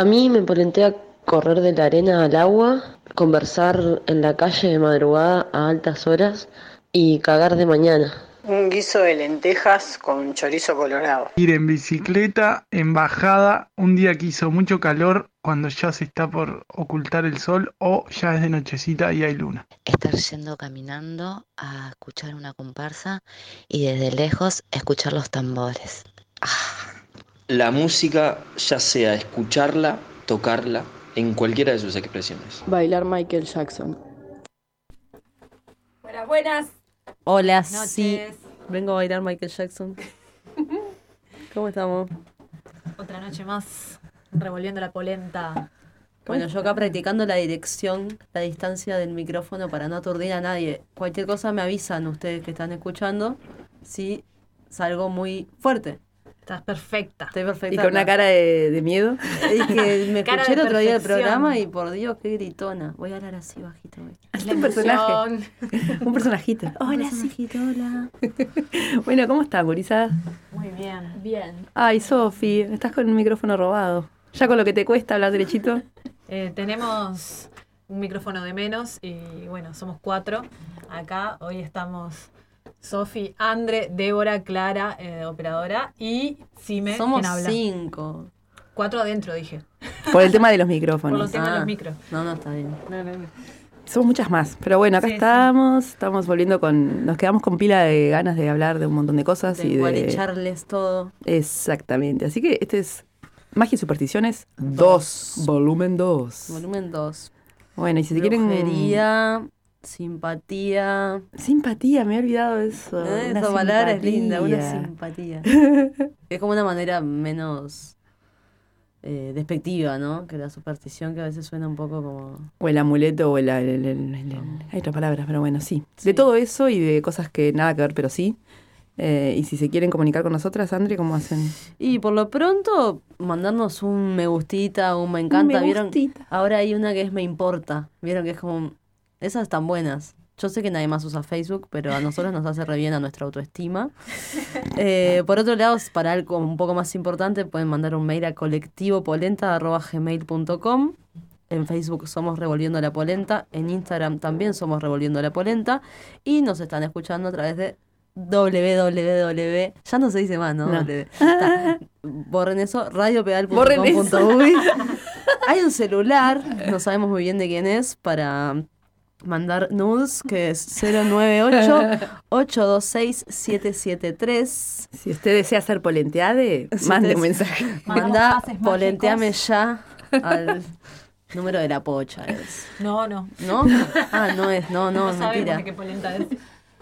A mí me polentea correr de la arena al agua, conversar en la calle de madrugada a altas horas y cagar de mañana. Un guiso de lentejas con chorizo colorado. Ir en bicicleta, en bajada, un día que hizo mucho calor cuando ya se está por ocultar el sol o ya es de nochecita y hay luna. Estar yendo caminando a escuchar una comparsa y desde lejos escuchar los tambores. Ah. La música, ya sea escucharla, tocarla, en cualquiera de sus expresiones. Bailar Michael Jackson. Buenas, buenas. Hola, sí. Vengo a bailar Michael Jackson. ¿Cómo estamos? Otra noche más revolviendo la polenta. Bueno, yo acá practicando la dirección, la distancia del micrófono para no aturdir a nadie. Cualquier cosa me avisan ustedes que están escuchando si salgo muy fuerte. Estás perfecta. Estoy perfecta. ¿Y con una cara de, de miedo? Es que me escuché el otro día el programa y por Dios, qué gritona. Voy a hablar así bajito. Hoy. Es un personaje. un personajito. Hola, Sijito, hola. bueno, ¿cómo estás, Gurisa? Muy bien. Bien. Ay, Sofi, estás con el micrófono robado. Ya con lo que te cuesta hablar derechito. Eh, tenemos un micrófono de menos y bueno, somos cuatro. Acá hoy estamos Sofi, Andre, Débora, Clara, eh, operadora, y Sime, Somos quien habla. cinco. Cuatro adentro, dije. Por el tema de los Por micrófonos. los temas de Ah. los micros. No, no, está bien. No, no, no. Somos muchas más. Pero bueno, acá Sí, sí. estamos. Estamos volviendo con. Nos quedamos con pila de ganas de hablar de un montón de cosas De y igual de. echarles todo. Exactamente. Así que este es Magia y Supersticiones 2, volumen 2. Volumen 2. Bueno, y si se quieren. Simpatía. Simpatía, me he olvidado de eso. Eh, Esa palabra es linda, una simpatía. es como una manera menos eh, despectiva, ¿no? Que la superstición que a veces suena un poco como... O el amuleto o el... el- el- el- el- hay otras palabras, pero bueno, sí. Sí. De todo eso y de cosas que nada que ver, pero sí. Eh, y si se quieren comunicar con nosotras, André, ¿cómo hacen? Y por lo pronto, mandarnos un me gustita, un me encanta. Me ¿Vieron? gustita. Ahora hay una que es me importa. ¿Vieron que es como... Esas están buenas. Yo sé que nadie más usa Facebook, pero a nosotros nos hace re bien a nuestra autoestima. Eh, por otro lado, para algo un poco más importante, pueden mandar un mail a colectivopolenta.gmail.com. En Facebook somos Revolviendo la Polenta. En Instagram también somos Revolviendo la Polenta. Y nos están escuchando a través de www. Ya no se dice más, ¿no? No. Está. Borren eso. Borren eso. Radiopedal.com.uy. Hay un celular, no sabemos muy bien de quién es, para mandar nudes, que es 098-826-773. Si usted desea ser polenteade, Si mande un mensaje. Manda, polenteame mágicos. ya al número de la pocha. Es. No, no. ¿No? Ah, no es, no, no, No mentira. de qué polenta es.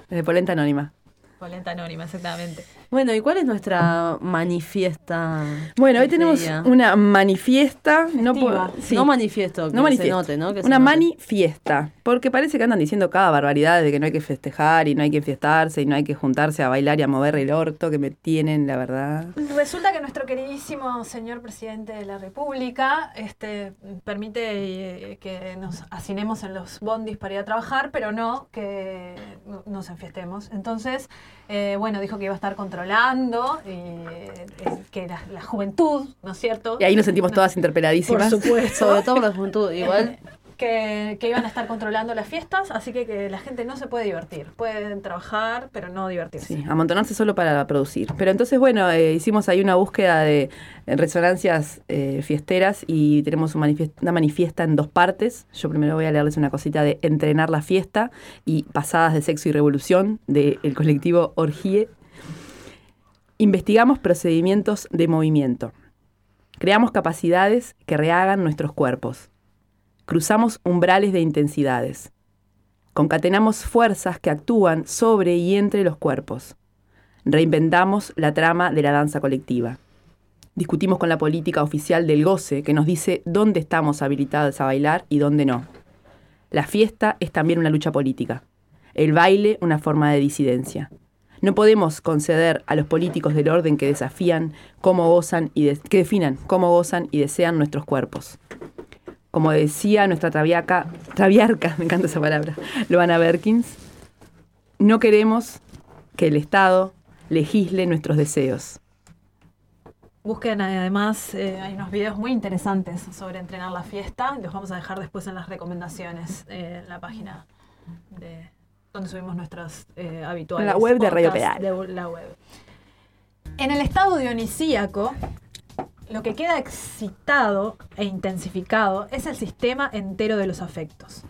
De polenta anónima. Polenta anónima, exactamente. Bueno, ¿y cuál es nuestra manifiesta? Bueno, hoy tenemos día? una manifiesta. No, sí. No manifiesto, que No se manifiesto. note, ¿no? Que se una note. manifiesta. Porque parece que andan diciendo cada barbaridad de que no hay que festejar y no hay que fiestarse y no hay que juntarse a bailar y a mover el orto que me tienen, la verdad. Resulta que nuestro queridísimo señor presidente de la República este, permite eh, que nos hacinemos en los bondis para ir a trabajar, pero no que no- nos enfiestemos. Entonces, eh, bueno, dijo que iba a estar controlando y, eh, que la, la juventud, ¿no es cierto? Y ahí nos sentimos todas interpeladísimas. Por supuesto. Sobre todo por la juventud. Igual, que, iban a estar controlando las fiestas, así que, la gente no se puede divertir. Pueden trabajar, pero no divertirse. Sí, amontonarse solo para producir. Pero entonces, bueno, eh, hicimos ahí una búsqueda de eh, resonancias eh, fiesteras y tenemos una manifiesta en dos partes. Yo primero voy a leerles una cosita de Entrenar la fiesta y Pasadas de Sexo y Revolución del colectivo Orgie. Investigamos procedimientos de movimiento. Creamos capacidades que rehagan nuestros cuerpos. Cruzamos umbrales de intensidades. Concatenamos fuerzas que actúan sobre y entre los cuerpos. Reinventamos la trama de la danza colectiva. Discutimos con la política oficial del goce que nos dice dónde estamos habilitados a bailar y dónde no. La fiesta es también una lucha política. El baile una forma de disidencia. No podemos conceder a los políticos del orden que desafían cómo gozan y que definan cómo gozan y desean nuestros cuerpos. Como decía nuestra traviaca, traviarca, me encanta esa palabra, Loana Berkins, no queremos que el Estado legisle nuestros deseos. Busquen además, eh, hay unos videos muy interesantes sobre entrenar la fiesta. Los vamos a dejar después en las recomendaciones eh, en la página de donde subimos nuestras eh, habituales. En la web de Radio Pedal. de la web. En el estado dionisíaco, lo que queda excitado e intensificado es el sistema entero de los afectos.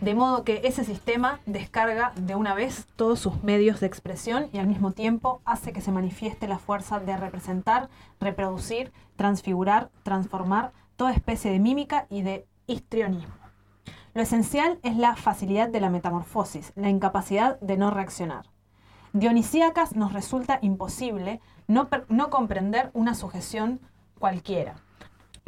De modo que ese sistema descarga de una vez todos sus medios de expresión y al mismo tiempo hace que se manifieste la fuerza de representar, reproducir, transfigurar, transformar toda especie de mímica y de histrionismo. Lo esencial es la facilidad de la metamorfosis, la incapacidad de no reaccionar. Dionisíacas nos resulta imposible no, no comprender una sujeción cualquiera.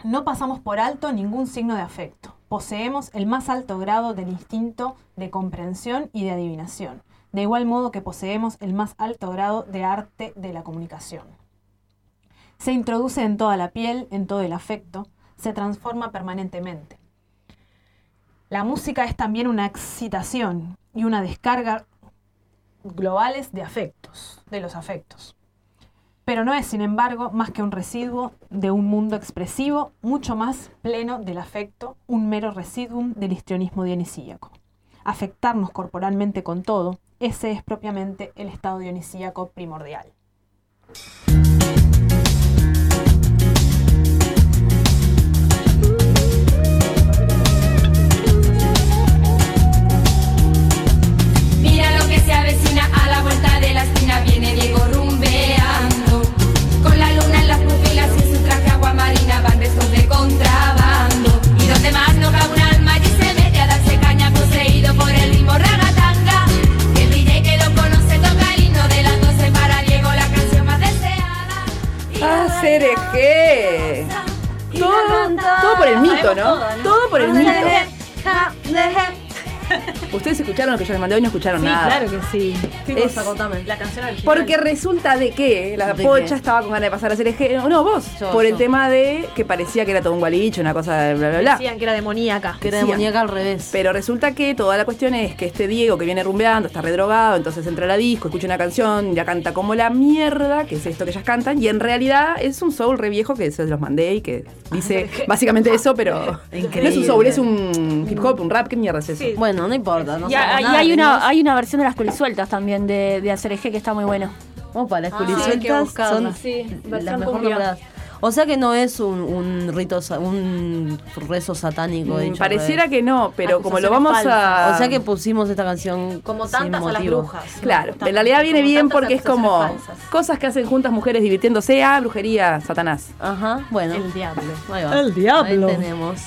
No pasamos por alto ningún signo de afecto. Poseemos el más alto grado del instinto de comprensión y de adivinación, de igual modo que poseemos el más alto grado de arte de la comunicación. Se introduce en toda la piel, en todo el afecto, se transforma permanentemente. La música es también una excitación y una descarga globales de afectos, de los afectos. Pero no es, sin embargo, más que un residuo de un mundo expresivo mucho más pleno del afecto, un mero residuum del histrionismo dionisíaco. Afectarnos corporalmente con todo, ese es propiamente el estado dionisíaco primordial. Mira lo que se avecina a la vuelta de la esquina. Viene Diego. Todo, todo por el mito, ¿no? Todo por el mito. Ustedes escucharon lo que yo les mandé hoy, no escucharon Sí, nada. claro que sí. ¿Qué Es- cosa? Contame. La canción original. Porque resulta de que la ¿De pocha qué? estaba con ganas de pasar a ser eje. No, vos. Yo, por el tema de que parecía que era todo un gualicho, una cosa de bla, bla, bla. Decían que era demoníaca. Que era Decían. demoníaca al revés. Pero resulta que toda la cuestión es que este Diego que viene rumbeando, está redrogado, entonces entra a la disco, escucha una canción, ya canta como la mierda, que es esto que ellas cantan, y en realidad es un soul re viejo que se los mandé y que dice básicamente eso, pero no es un Increíble. soul, es un hip hop, un rap, ¿qué mierda es eso? Sí. Bueno, no importa. No Y, hay- y una, hay una versión de las culisueltas también de, de Hacer Eje que está muy bueno. Opa, las Ah, culisueltas son Sí, las versión mejor cumbia. nombradas. O sea que no es un, un rito, un rezo satánico. Mm, Pareciera que no, pero como lo vamos a... O sea que pusimos esta canción Como sin tantas a las motivo. brujas. Claro, en realidad viene bien porque es como falsas. cosas que hacen juntas mujeres divirtiéndose a brujería, Satanás. Ajá, bueno. El diablo. Ahí va. El diablo. Ahí tenemos.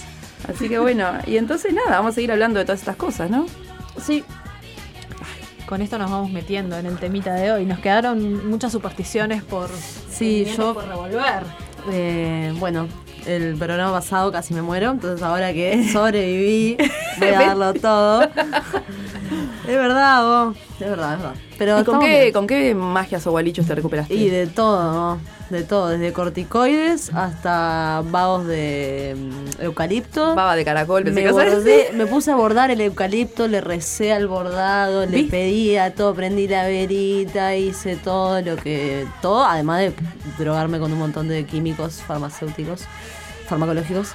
Así que bueno, y entonces nada, vamos a seguir hablando de todas estas cosas, ¿no? Sí, Con esto nos vamos metiendo en el temita de hoy. Nos quedaron muchas supersticiones por, Sí, yo- por revolver. eh, bueno, el programa pasado casi me muero, entonces ahora que sobreviví, voy a darlo todo. es verdad, vos. Es verdad, es verdad. Pero ¿Y con qué, bien. con qué magias o gualichos te recuperaste? Y de todo, ¿no? De todo, desde corticoides hasta vagos de mm, eucalipto. Baba de caracol, pensé me, que bordé- me puse a bordar el eucalipto, le recé al bordado, le ¿Viste? pedía todo, prendí la verita, hice todo lo que. Todo, además de drogarme con un montón de químicos farmacéuticos, farmacológicos.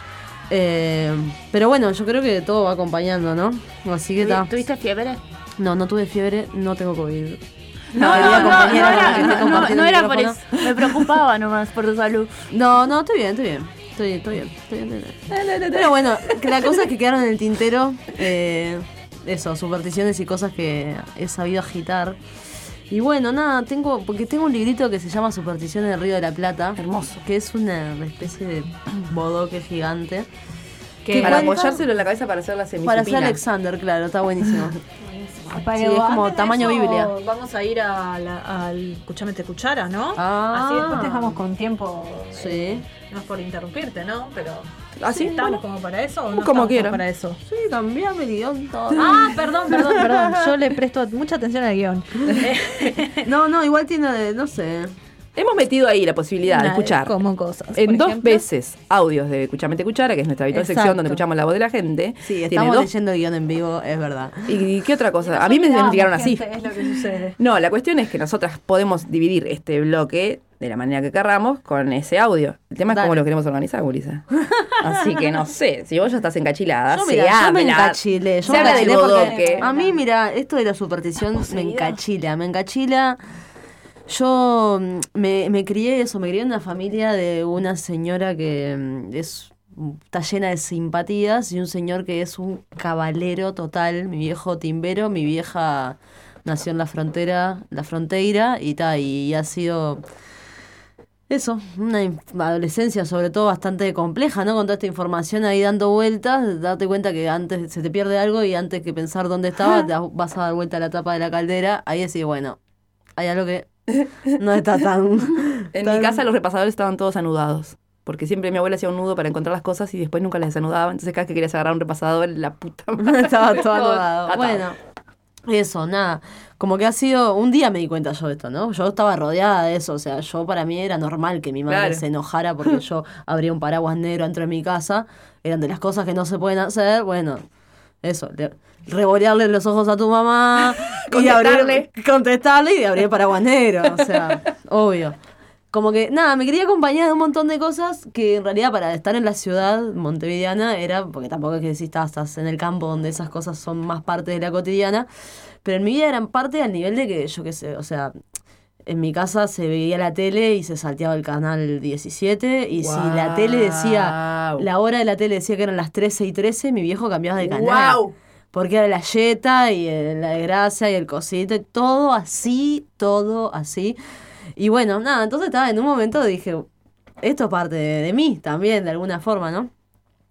Eh, pero bueno, yo creo que todo va acompañando, ¿no? Así que está. ¿Tuviste fiebre? No, no tuve fiebre, no tengo COVID. No, no, no, no, era, estoy no, era por eso. Me preocupaba nomás por tu salud. No, no, estoy bien, estoy bien. Estoy, estoy bien, estoy bien, estoy bien. Pero bueno, la cosa es que quedaron en el tintero, eh, eso, supersticiones y cosas que he sabido agitar. Y bueno, nada, tengo, porque tengo un librito que se llama Supersticiones del Río de la Plata. Hermoso. Que es una especie de bodoque gigante. Que para cuenta- apoyárselo en la cabeza para hacer la Para hacer. Alexander, claro, está buenísimo. buenísimo. Sí, es como tamaño eso, Biblia. Vamos a ir al Escuchame te cuchara, ¿no? Ah. Así después dejamos con tiempo. Sí. eh, no es por interrumpirte, ¿no? Pero. ¿Ah, sí? ¿Estamos Bueno. como para eso o no Como quieran. para eso? Sí, cambiame el guion todo. Ah, perdón, perdón, perdón. Yo le presto mucha atención al guion. No, no, igual tiene, no sé. Hemos metido ahí la posibilidad de escuchar Como cosas. en dos ejemplo. veces audios de Escuchame te cuchara, que es nuestra habitual Exacto. sección donde escuchamos la voz de la gente. Sí, estamos dos- leyendo el guion en vivo, es verdad. ¿Y qué otra cosa? A mí me tiraron así. Es lo que sucede. No, la cuestión es que nosotras podemos dividir este bloque de la manera que querramos con ese audio. El tema es cómo lo queremos organizar, Gurisa. Así que no sé, si vos ya estás encachilada, Yo, se mira, yo me encachilé. Yo se me habla del bodoque. A mí, mira, esto de la superstición me encachila. Me encachila. Yo mm, me, me crié eso, me crié en una familia de una señora que mm, es está llena de simpatías y un señor que es un caballero total, mi viejo timbero, mi vieja nació en la frontera, la frontera y ta, y ha sido eso, una adolescencia sobre todo bastante compleja, ¿no? Con toda esta información ahí dando vueltas, date cuenta que antes se te pierde algo y antes que pensar dónde estaba, vas a dar vuelta a la tapa de la caldera, ahí decís, bueno, hay algo que no está tan... En tan- mi casa los repasadores estaban todos anudados. Porque siempre mi abuela hacía un nudo para encontrar las cosas y después nunca las desanudaba. Entonces cada vez que querías agarrar un repasador, la puta madre. Estaba todo anudado. atado. Bueno, eso, nada. Como que ha sido. Un día me di cuenta yo de esto, ¿no? Yo estaba rodeada de eso. O sea, yo para mí era normal que mi madre Claro. se enojara porque yo abría un paraguas negro dentro de mi casa. Eran de las cosas que no se pueden hacer. Bueno, eso. Le, revolearle los ojos a tu mamá. y abrir- Contestarle. contestarle y abrir el paraguas negro. O sea, obvio. Como que, nada, me quería acompañar de un montón de cosas que en realidad para estar en la ciudad montevideana era, porque tampoco es que si estás, estás en el campo donde esas cosas son más parte de la cotidiana, pero en mi vida eran parte al nivel de que, yo qué sé, o sea, en mi casa se veía la tele y se salteaba el canal 17 y si la tele decía, la hora de la tele decía que eran las 13 y 13, mi viejo cambiaba de canal. Guau. Porque era la yeta y el- la gracia y el cosito, y todo así, todo así. Y bueno, nada, entonces estaba en un momento dije, esto es parte de, de mí también, de alguna forma, ¿no?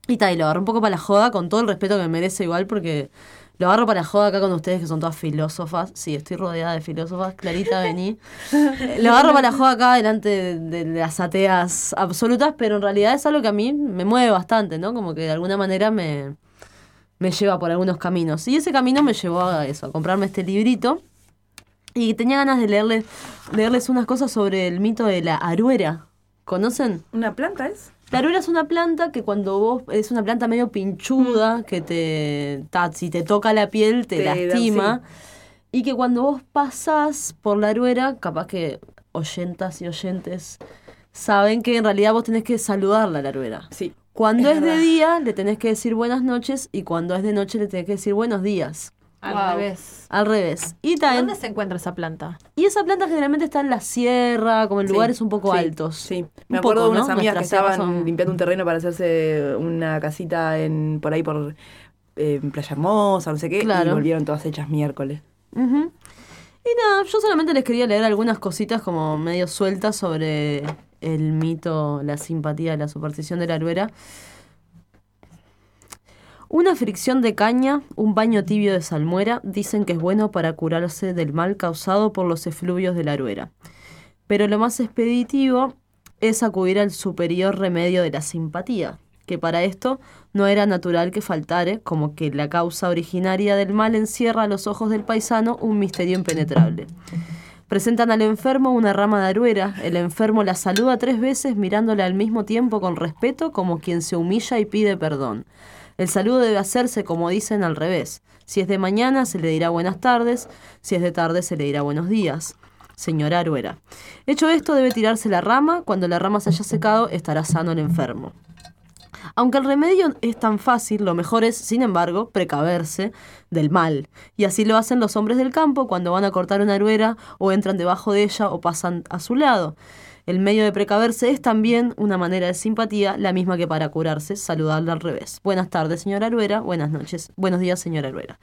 Y tal, y lo agarro un poco para la joda, con todo el respeto que me merece igual, porque lo agarro para la joda acá con ustedes, que son todas filósofas. Sí, estoy rodeada de filósofas. Clarita, vení. lo agarro para la joda acá delante de, de las ateas absolutas, pero en realidad es algo que a mí me mueve bastante, ¿no? Como que de alguna manera me, me lleva por algunos caminos. Y ese camino me llevó a eso, a comprarme este librito. Y tenía ganas de leerles, leerles unas cosas sobre el mito de la aruera. ¿Conocen? ¿Una planta es? La aruera es una planta que cuando vos, es una planta medio pinchuda, que te, ta, si te toca la piel te, Te da- lastima. Y que cuando vos pasás por la aruera, capaz que oyentas y oyentes saben que en realidad vos tenés que saludarla a la aruera. Sí. Cuando Es es, de día, le tenés que decir buenas noches y cuando es de noche le tenés que decir buenos días. Al Wow. revés. Al revés. Y también, ¿Dónde se encuentra esa planta? y esa planta generalmente está en la sierra, como en Sí, lugares un poco sí, altos. Sí. Un Me acuerdo poco, de unas ¿no? amigas que Nuestras estaban son- limpiando un terreno para hacerse una casita en por ahí por eh, Playa Hermosa, no sé qué, y volvieron todas hechas miércoles. Y nada, yo solamente les quería leer algunas cositas como medio sueltas sobre el mito, la simpatía, la superstición de la aruera. Una fricción de caña, un baño tibio de salmuera, dicen que es bueno para curarse del mal causado por los efluvios de la aruera. Pero lo más expeditivo es acudir al superior remedio de la simpatía, que para esto no era natural que faltare, como que la causa originaria del mal encierra a los ojos del paisano un misterio impenetrable. Presentan al enfermo una rama de aruera, el enfermo la saluda tres veces mirándole al mismo tiempo con respeto como quien se humilla y pide perdón. El saludo debe hacerse, como dicen, al revés. Si es de mañana se le dirá buenas tardes, si es de tarde se le dirá buenos días. Señora Aruera. Hecho esto, debe tirarse la rama. Cuando la rama se haya secado, estará sano el enfermo. Aunque el remedio es tan fácil, lo mejor es, sin embargo, precaverse del mal. Y así lo hacen los hombres del campo cuando van a cortar una aruera o entran debajo de ella o pasan a su lado. El medio de precaverse es también una manera de simpatía, la misma que para curarse, saludarle al revés. Buenas tardes, señora Aruera. Buenas noches. Buenos días, señora Aruera.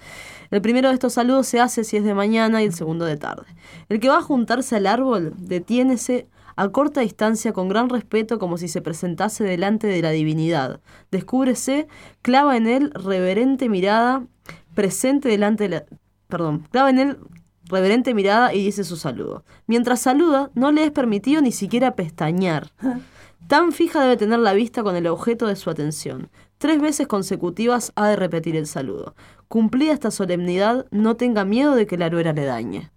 El primero de estos saludos se hace si es de mañana y el segundo de tarde. El que va a juntarse al árbol, detiénese a corta distancia con gran respeto como si se presentase delante de la divinidad. Descúbrese, clava en él reverente mirada, presente delante de la, perdón, clava en él reverente mirada y dice su saludo. Mientras saluda, no le es permitido ni siquiera pestañear. Tan fija debe tener la vista con el objeto de su atención. Tres veces consecutivas ha de repetir el saludo. Cumplida esta solemnidad, no tenga miedo de que la aruera le dañe.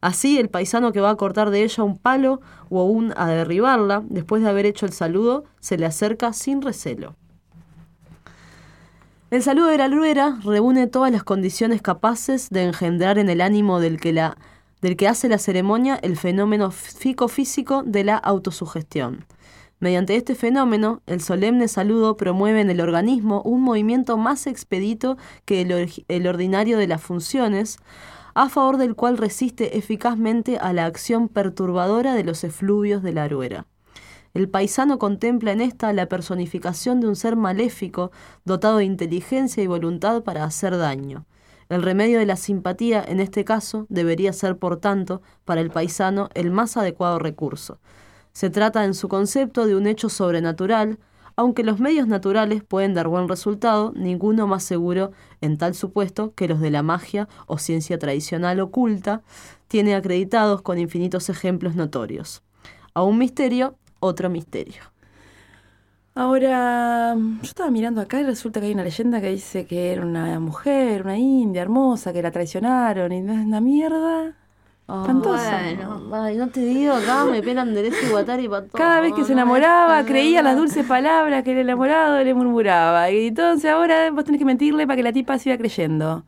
Así, el paisano que va a cortar de ella un palo o aún a derribarla, después de haber hecho el saludo, se le acerca sin recelo. El saludo de la aruera reúne todas las condiciones capaces de engendrar en el ánimo del que, la, del que hace la ceremonia el fenómeno psicofísico de la autosugestión. Mediante este fenómeno, el solemne saludo promueve en el organismo un movimiento más expedito que el, el ordinario de las funciones, a favor del cual resiste eficazmente a la acción perturbadora de los efluvios de la aruera. El paisano contempla en esta la personificación de un ser maléfico, dotado de inteligencia y voluntad para hacer daño. El remedio de la simpatía, en este caso, debería ser, por tanto, para el paisano el más adecuado recurso. Se trata en su concepto de un hecho sobrenatural, aunque los medios naturales pueden dar buen resultado, ninguno más seguro en tal supuesto que los de la magia o ciencia tradicional oculta, tiene acreditados con infinitos ejemplos notorios. A un misterio, otro misterio. Ahora, yo estaba mirando acá y resulta que hay una leyenda que dice que era una mujer, una india hermosa, que la traicionaron y no es una mierda. Espantosa. Ay, no te digo, acá me pelan derecho y guatari para todo. Cada vez que se enamoraba, creía las dulces palabras que el enamorado le murmuraba. Y entonces ahora vos tenés que mentirle para que la tipa siga creyendo.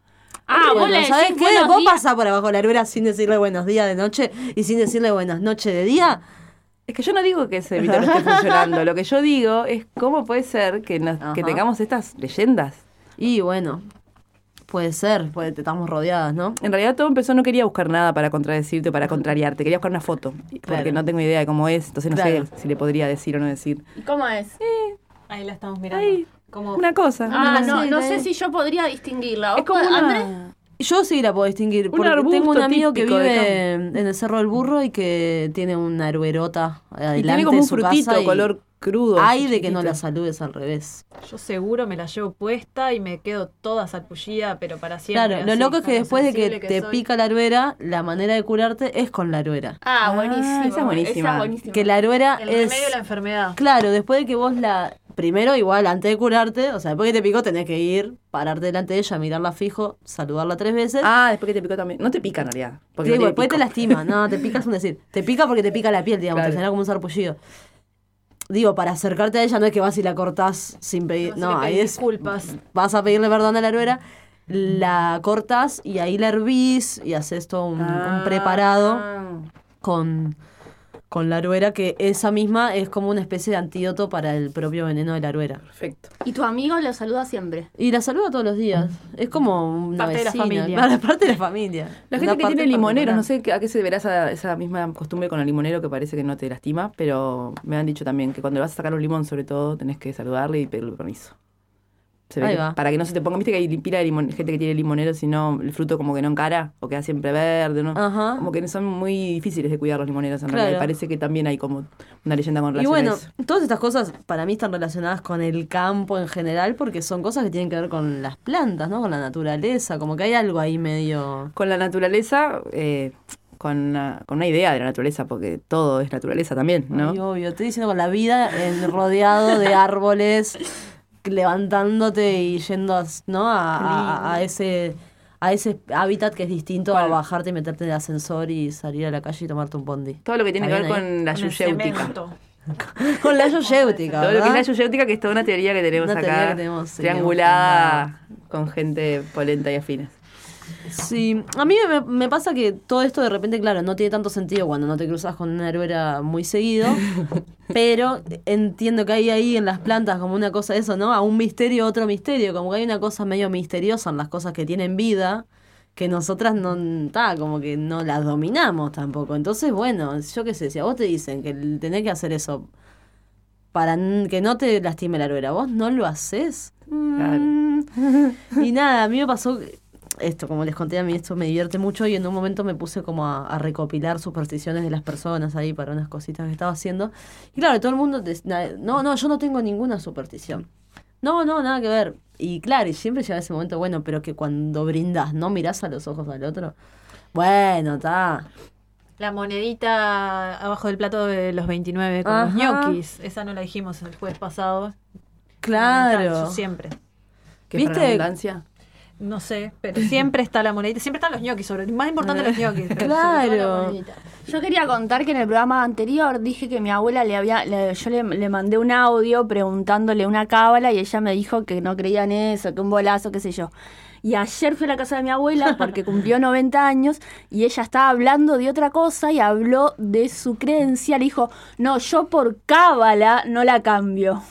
Ah, vos Bueno, le ¿sabés qué? Vos días. pasás por abajo de la aruera sin decirle buenos días de noche y sin decirle buenas noches de día. Es que yo no digo que ese mito no esté funcionando. Lo que yo digo es cómo puede ser que, nos- que Ajá. tengamos estas leyendas. Y bueno, puede ser, puede, estamos rodeadas, ¿no? En realidad todo empezó, no quería buscar nada para contradecirte o para contrariarte. Quería buscar una foto. Porque Claro. no tengo idea de cómo es. Entonces no Claro. sé si le podría decir o no decir. ¿Y ¿Cómo es? Ahí la estamos mirando. Como Una cosa. Ah, no, no sé si yo podría distinguirla. ¿Vos Es como una- Andrés? Yo sí la puedo distinguir, Un porque tengo un amigo que de vive en el Cerro del Burro y que tiene una aruerota adelante Y tiene como de un su frutito casa y color crudo. Ay así de que no la saludes al revés. Yo seguro me la llevo puesta y me quedo toda salpullida, pero para siempre. Claro, lo así, loco es que después de que, te soy. pica la aruera, la manera de curarte es con la aruera. Ah, Ah, buenísimo. esa es buenísima. Esa es buenísima. Que la aruera El es... remedio de la enfermedad. Claro, después de que vos la... Primero, igual, antes de curarte, o sea, después que te picó, tenés que ir, pararte delante de ella, mirarla fijo, saludarla tres veces. Ah, después que te picó también. No te pica en realidad. Porque Sí, no tiene después te lastima. No, te pica es un decir. Te pica porque te pica la piel, digamos, Claro. te genera como un sarpullido. Digo, para acercarte a ella no es que vas y la cortás sin pedir. No, ahí es. disculpas. Vas a pedirle perdón a la aruera, la cortas y ahí la hervís y haces todo un, un Ah. preparado con, con la aruera, que esa misma es como una especie de antídoto para el propio veneno de la aruera. Perfecto. Y tu amigo lo saluda siempre. Y la saluda todos los días. Es como una Parte de la familia. Parte de la familia. La gente que tiene limoneros, particular. no sé a qué se deberá esa, esa misma costumbre con el limonero que parece que no te lastima, pero me han dicho también que cuando le vas a sacar un limón, sobre todo, tenés que saludarle y pedirle permiso. Se ve Ahí que- va. para que no se te ponga, viste que hay pila de limon- gente que tiene limonero, si no, el fruto como que no encara o queda siempre verde, ¿no? Ajá. Como que son muy difíciles de cuidar los limoneros en Claro. realidad. y Parece que también hay como una leyenda con Y relación a bueno, eso. todas estas cosas para mí están relacionadas con el campo en general porque son cosas que tienen que ver con las plantas, ¿no? Con la naturaleza, como que hay algo ahí medio... Con la naturaleza, eh, con, una, con una idea de la naturaleza, porque todo es naturaleza también, ¿no? Ay, obvio, estoy diciendo con la vida rodeado de árboles, levantándote y yendo a, ¿no? a, a- a ese a ese hábitat que es distinto a bajarte y meterte en el ascensor y salir a la calle y tomarte un bondi. Todo lo que tiene que ¿Está ver ahí? con la yuyéutica. Con la yoyéutica, Todo lo que es la yuyéutica, que es toda una teoría que tenemos Una acá, teoría que tenemos, sí, triangulada con gente polenta y afines. Sí, a mí me, me pasa que todo esto de repente, claro, no tiene tanto sentido cuando no te cruzas con una herbera muy seguido, pero entiendo que hay ahí en las plantas como una cosa de eso, ¿no? A un misterio, otro misterio, como que hay una cosa medio misteriosa en las cosas que tienen vida, que nosotras no, ta, como que no las dominamos tampoco. Entonces, bueno, yo qué sé, si a vos te dicen que tenés que hacer eso para que no te lastime la herbera, vos no lo haces. Mm. Y nada, a mí me pasó esto, como les conté a mí, esto me divierte mucho y en un momento me puse como a, a recopilar supersticiones de las personas ahí para unas cositas que estaba haciendo. Y claro, todo el mundo, no, no, yo no tengo ninguna superstición. No, no, nada que ver. Y claro, y siempre llega ese momento, bueno, pero que cuando brindas no mirás a los ojos al otro. Bueno, está. La monedita abajo del plato de los 29 con los ñoquis. Esa no la dijimos el jueves pasado. Claro. Siempre. ¿Qué ¿Viste? No sé, pero siempre está la monedita. Siempre están los ñoquis, sobre más importante los ñoquis. Claro. monedita. Yo quería contar que en el programa anterior dije que mi abuela le había, le- yo le, le mandé un audio preguntándole una cábala y ella me dijo que no creía en eso, que un bolazo, qué sé yo. Y ayer fui a la casa de mi abuela porque cumplió 90 años y ella estaba hablando de otra cosa y habló de su creencia. Le dijo, no, yo por cábala no la cambio.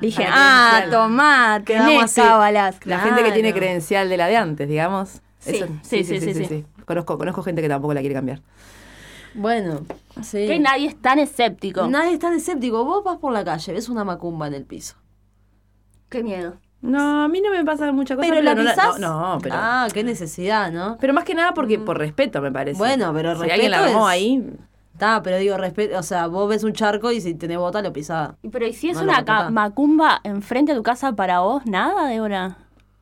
Le dije, Ah, ah, tomá, tenés cábalas. La gente que tiene credencial de la de antes, digamos. Sí, sí, sí, sí, sí. Conozco, conozco gente que tampoco la quiere cambiar. Bueno, sí. Que nadie es tan escéptico. Nadie es tan escéptico. Vos vas por la calle, ves una macumba en el piso. Qué miedo. No, a mí no me pasa mucha cosa. Pero la no pisás. No, no, pero. Ah, qué necesidad, ¿no? Pero más que nada porque por respeto, me parece. Bueno, pero si alguien la respeto armó es- ahí. Está, pero digo, respeto, o sea, vos ves un charco y si tenés bota lo pisás. Pero ¿y si es No una macumba enfrente de tu casa para vos? ¿Nada, Débora?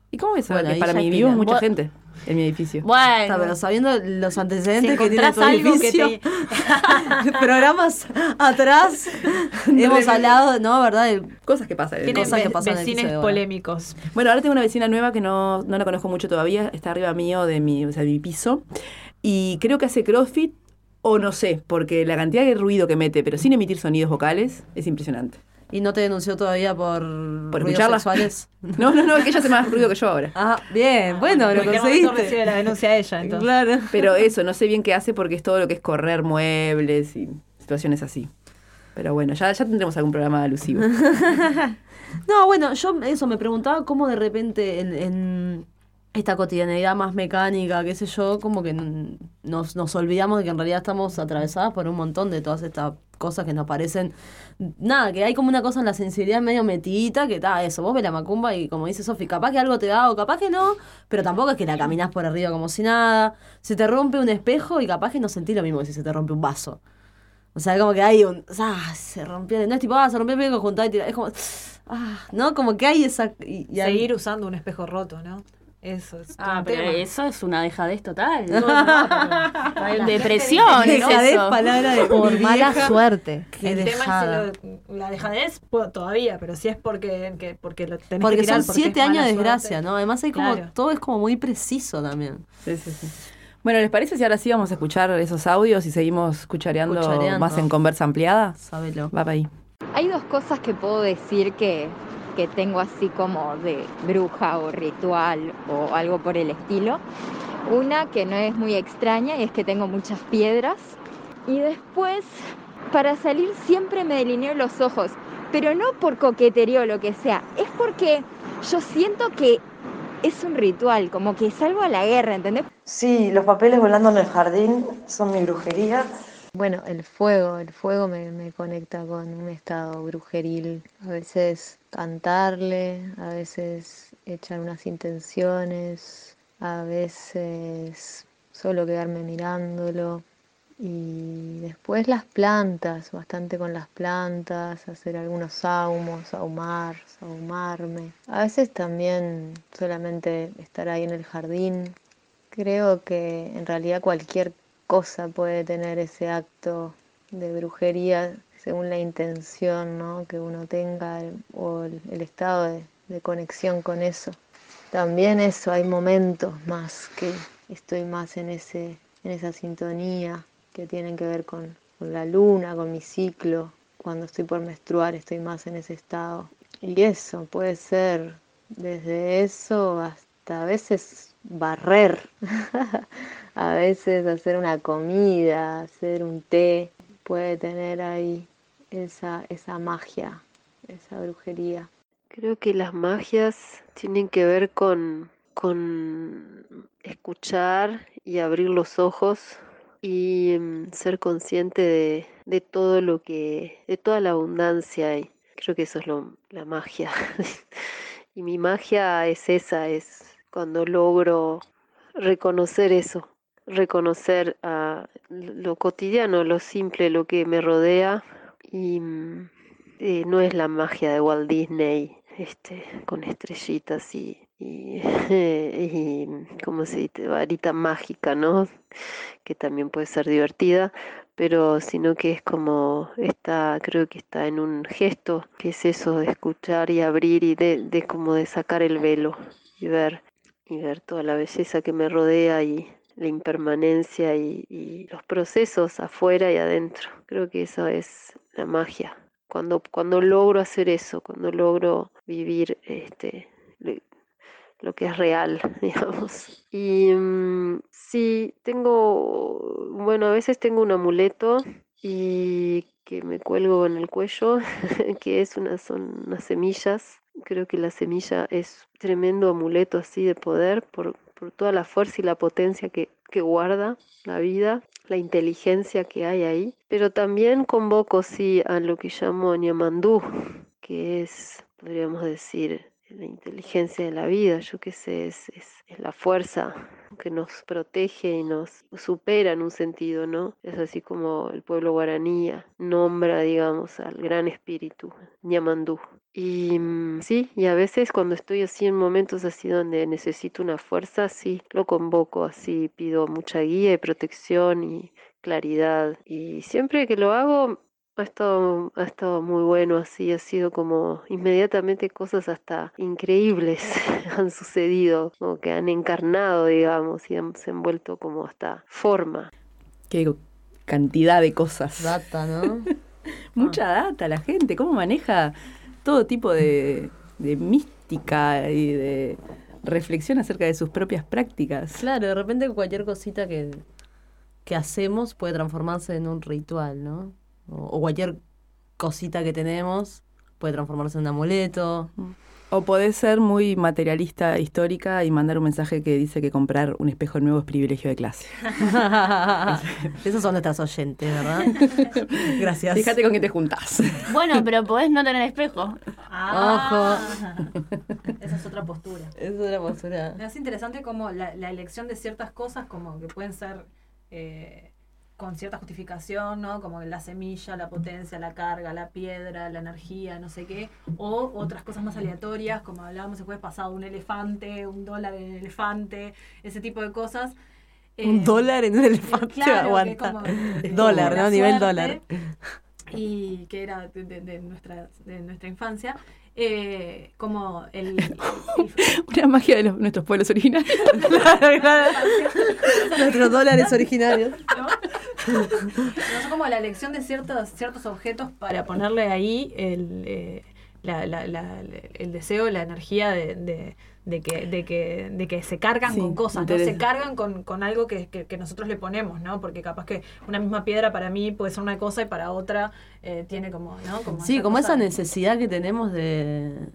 ¿Y cómo es eso? Bueno, que para mí vivo mucha Vos- gente en mi edificio. Bueno. Está, pero sabiendo los Si antecedentes que tiene tu algo que edificio, te... programas atrás, hemos hablado, ¿no? ¿Verdad? De Cosas que pasan. Tienen cosas que pasan en el polémicos. Bueno, ahora tengo una vecina nueva que no, no la conozco mucho todavía, está arriba mío de mi, o sea, de mi piso. Y creo que hace CrossFit, o no sé, porque la cantidad de ruido que mete, pero sin emitir sonidos vocales, es impresionante. ¿Y no te denunció todavía por, ¿Por ruidos escucharla? sexuales? No, no, no, es que ella hace más ruido que yo ahora. Ah, bien, bueno, En lo momento recibe conseguiste. la denuncia ella, entonces. Claro. Pero eso, no sé bien qué hace porque es todo lo que es correr muebles y situaciones así. Pero bueno, ya, ya tendremos algún programa alusivo. No, bueno, yo eso me preguntaba cómo de repente en, en esta cotidianidad más mecánica, qué sé yo, como que nos, nos olvidamos de que en realidad estamos atravesadas por un montón de todas estas cosas que nos parecen. Nada, que hay como una cosa en la sensibilidad medio metidita que está eso. Vos ves la macumba y como dice Sofi, capaz que algo te da o capaz que no, pero tampoco es que la caminás por arriba como si nada. Se te rompe un espejo y capaz que no sentís lo mismo que si se te rompe un vaso. O sea, como que hay un. Ah, se rompió. No es tipo, ah, se rompió el espejo, juntá y tirá. Es como. Ah, ¿no? Como que hay esa. Seguir usando un espejo roto, ¿no? Eso es Ah, un pero tema. eso es una dejadez total. No, no, depresión. Dejadez, Eso. palabra de Por mala suerte. Qué El tema es si lo- la dejadez todavía, pero si es porque, que, porque lo tenés Porque que tirar, son porque siete años de suerte. desgracia, ¿no? Además hay como. Claro. Todo es como muy preciso también. Sí, sí, sí. Bueno, ¿les parece si ahora sí vamos a escuchar esos audios y seguimos cuchareando, Cuchareando. más en conversa ampliada? Sábelo. Va para ahí. Hay dos cosas que puedo decir que, que tengo así como de bruja o ritual o algo por el estilo. Una que no es muy extraña y es que tengo muchas piedras. Y después, para salir siempre me delineo los ojos, pero no por coquetería o lo que sea, es porque yo siento que es un ritual, como que salgo a la guerra, ¿entendés? Sí, los papeles volando en el jardín son mi brujería. Bueno, el fuego, el fuego me, me conecta con un estado brujeril. A veces cantarle, a veces echar unas intenciones, a veces solo quedarme mirándolo. Y después las plantas, bastante con las plantas, hacer algunos sahumos, ahumar, sahumarme. A veces también solamente estar ahí en el jardín. Creo que en realidad cualquier cosa puede tener ese acto de brujería según la intención ¿no? que uno tenga o el, estado de, de conexión con eso. También eso, hay momentos más que estoy más en, ese, en esa sintonía que tienen que ver con, con la luna, con mi ciclo. Cuando estoy por menstruar estoy más en ese estado. Y eso puede ser desde eso hasta a veces barrer, a veces hacer una comida, hacer un té. Puede tener ahí esa, esa magia, esa brujería. Creo que las magias tienen que ver con, con escuchar y abrir los ojos y mm, ser consciente de, de todo lo que, de toda la abundancia hay. Creo que eso es lo, la magia. y mi magia es esa, es cuando logro reconocer eso, reconocer a lo cotidiano, lo simple, lo que me rodea y mm, eh, no es la magia de Walt Disney este, con estrellitas y, y, y como se dice, varita mágica, ¿no? Que también puede ser divertida, pero sino que es como está, creo que está en un gesto, que es eso de escuchar y abrir y de, de como de sacar el velo y ver y ver toda la belleza que me rodea y la impermanencia y, los procesos afuera y adentro. Creo que eso es la magia. Cuando, cuando logro hacer eso, cuando logro vivir este, lo, lo que es real, digamos. Y mm, sí, tengo, bueno, a veces tengo un amuleto y que me cuelgo en el cuello, que es una, son unas semillas. Creo que la semilla es tremendo amuleto así de poder por, por toda la fuerza y la potencia que, que guarda la vida, la inteligencia que hay ahí. Pero también convoco, sí, a lo que llamo Niamandú, que es, podríamos decir, la inteligencia de la vida, yo qué sé, es, es, la fuerza que nos protege y nos supera en un sentido, ¿no? Es así como el pueblo guaraní nombra, digamos, al gran espíritu, Ñamandú. Y mm, sí, y a veces cuando estoy así en momentos así donde necesito una fuerza, sí, lo convoco, así pido mucha guía y protección y claridad. Y siempre que lo hago, ha estado, ha estado muy bueno así, ha sido como inmediatamente cosas hasta increíbles han sucedido, como que han encarnado, digamos, y han, se han vuelto como hasta forma. Qué cantidad de cosas. Data, ¿no? Mucha data, la gente, cómo maneja todo tipo de, de mística y de reflexión acerca de sus propias prácticas. Claro, de repente cualquier cosita que, que hacemos puede transformarse en un ritual, ¿no? O cualquier cosita que tenemos puede transformarse en un amuleto. O podés ser muy materialista histórica y mandar un mensaje que dice que comprar un espejo nuevo es privilegio de clase. Esos son nuestras oyentes, ¿verdad? Gracias. Fíjate con quién te juntás. Bueno, pero podés no tener espejo. Ah, Esa es otra postura. Es otra postura. Es interesante como la, la elección de ciertas cosas como que pueden ser... Eh, con cierta justificación, ¿no? Como la semilla, la potencia, la carga, la piedra, la energía, no sé qué, o otras cosas más aleatorias, como hablábamos el jueves pasado, un elefante, un dólar en el elefante, ese tipo de cosas. Un eh, dólar en un elefante, claro, aguanta. como, dólar, ¿no? Nivel suerte, dólar. Y que era de, de, de nuestra, de nuestra infancia. Eh, como el, el, Una magia de los, nuestros pueblos originarios. claro, claro. Nuestros dólares originarios. ¿no? Como la elección de ciertos, ciertos objetos para ponerle ahí el, eh, la, la, la, el deseo, la energía de, de, de, que, de, que, de que se cargan Sí, con cosas, ¿no? Se cargan con, con algo que, que, que nosotros le ponemos, ¿no? Porque capaz que una misma piedra para mí puede ser una cosa y para otra eh, tiene como, ¿no? Como Sí, como esa necesidad que tenemos de,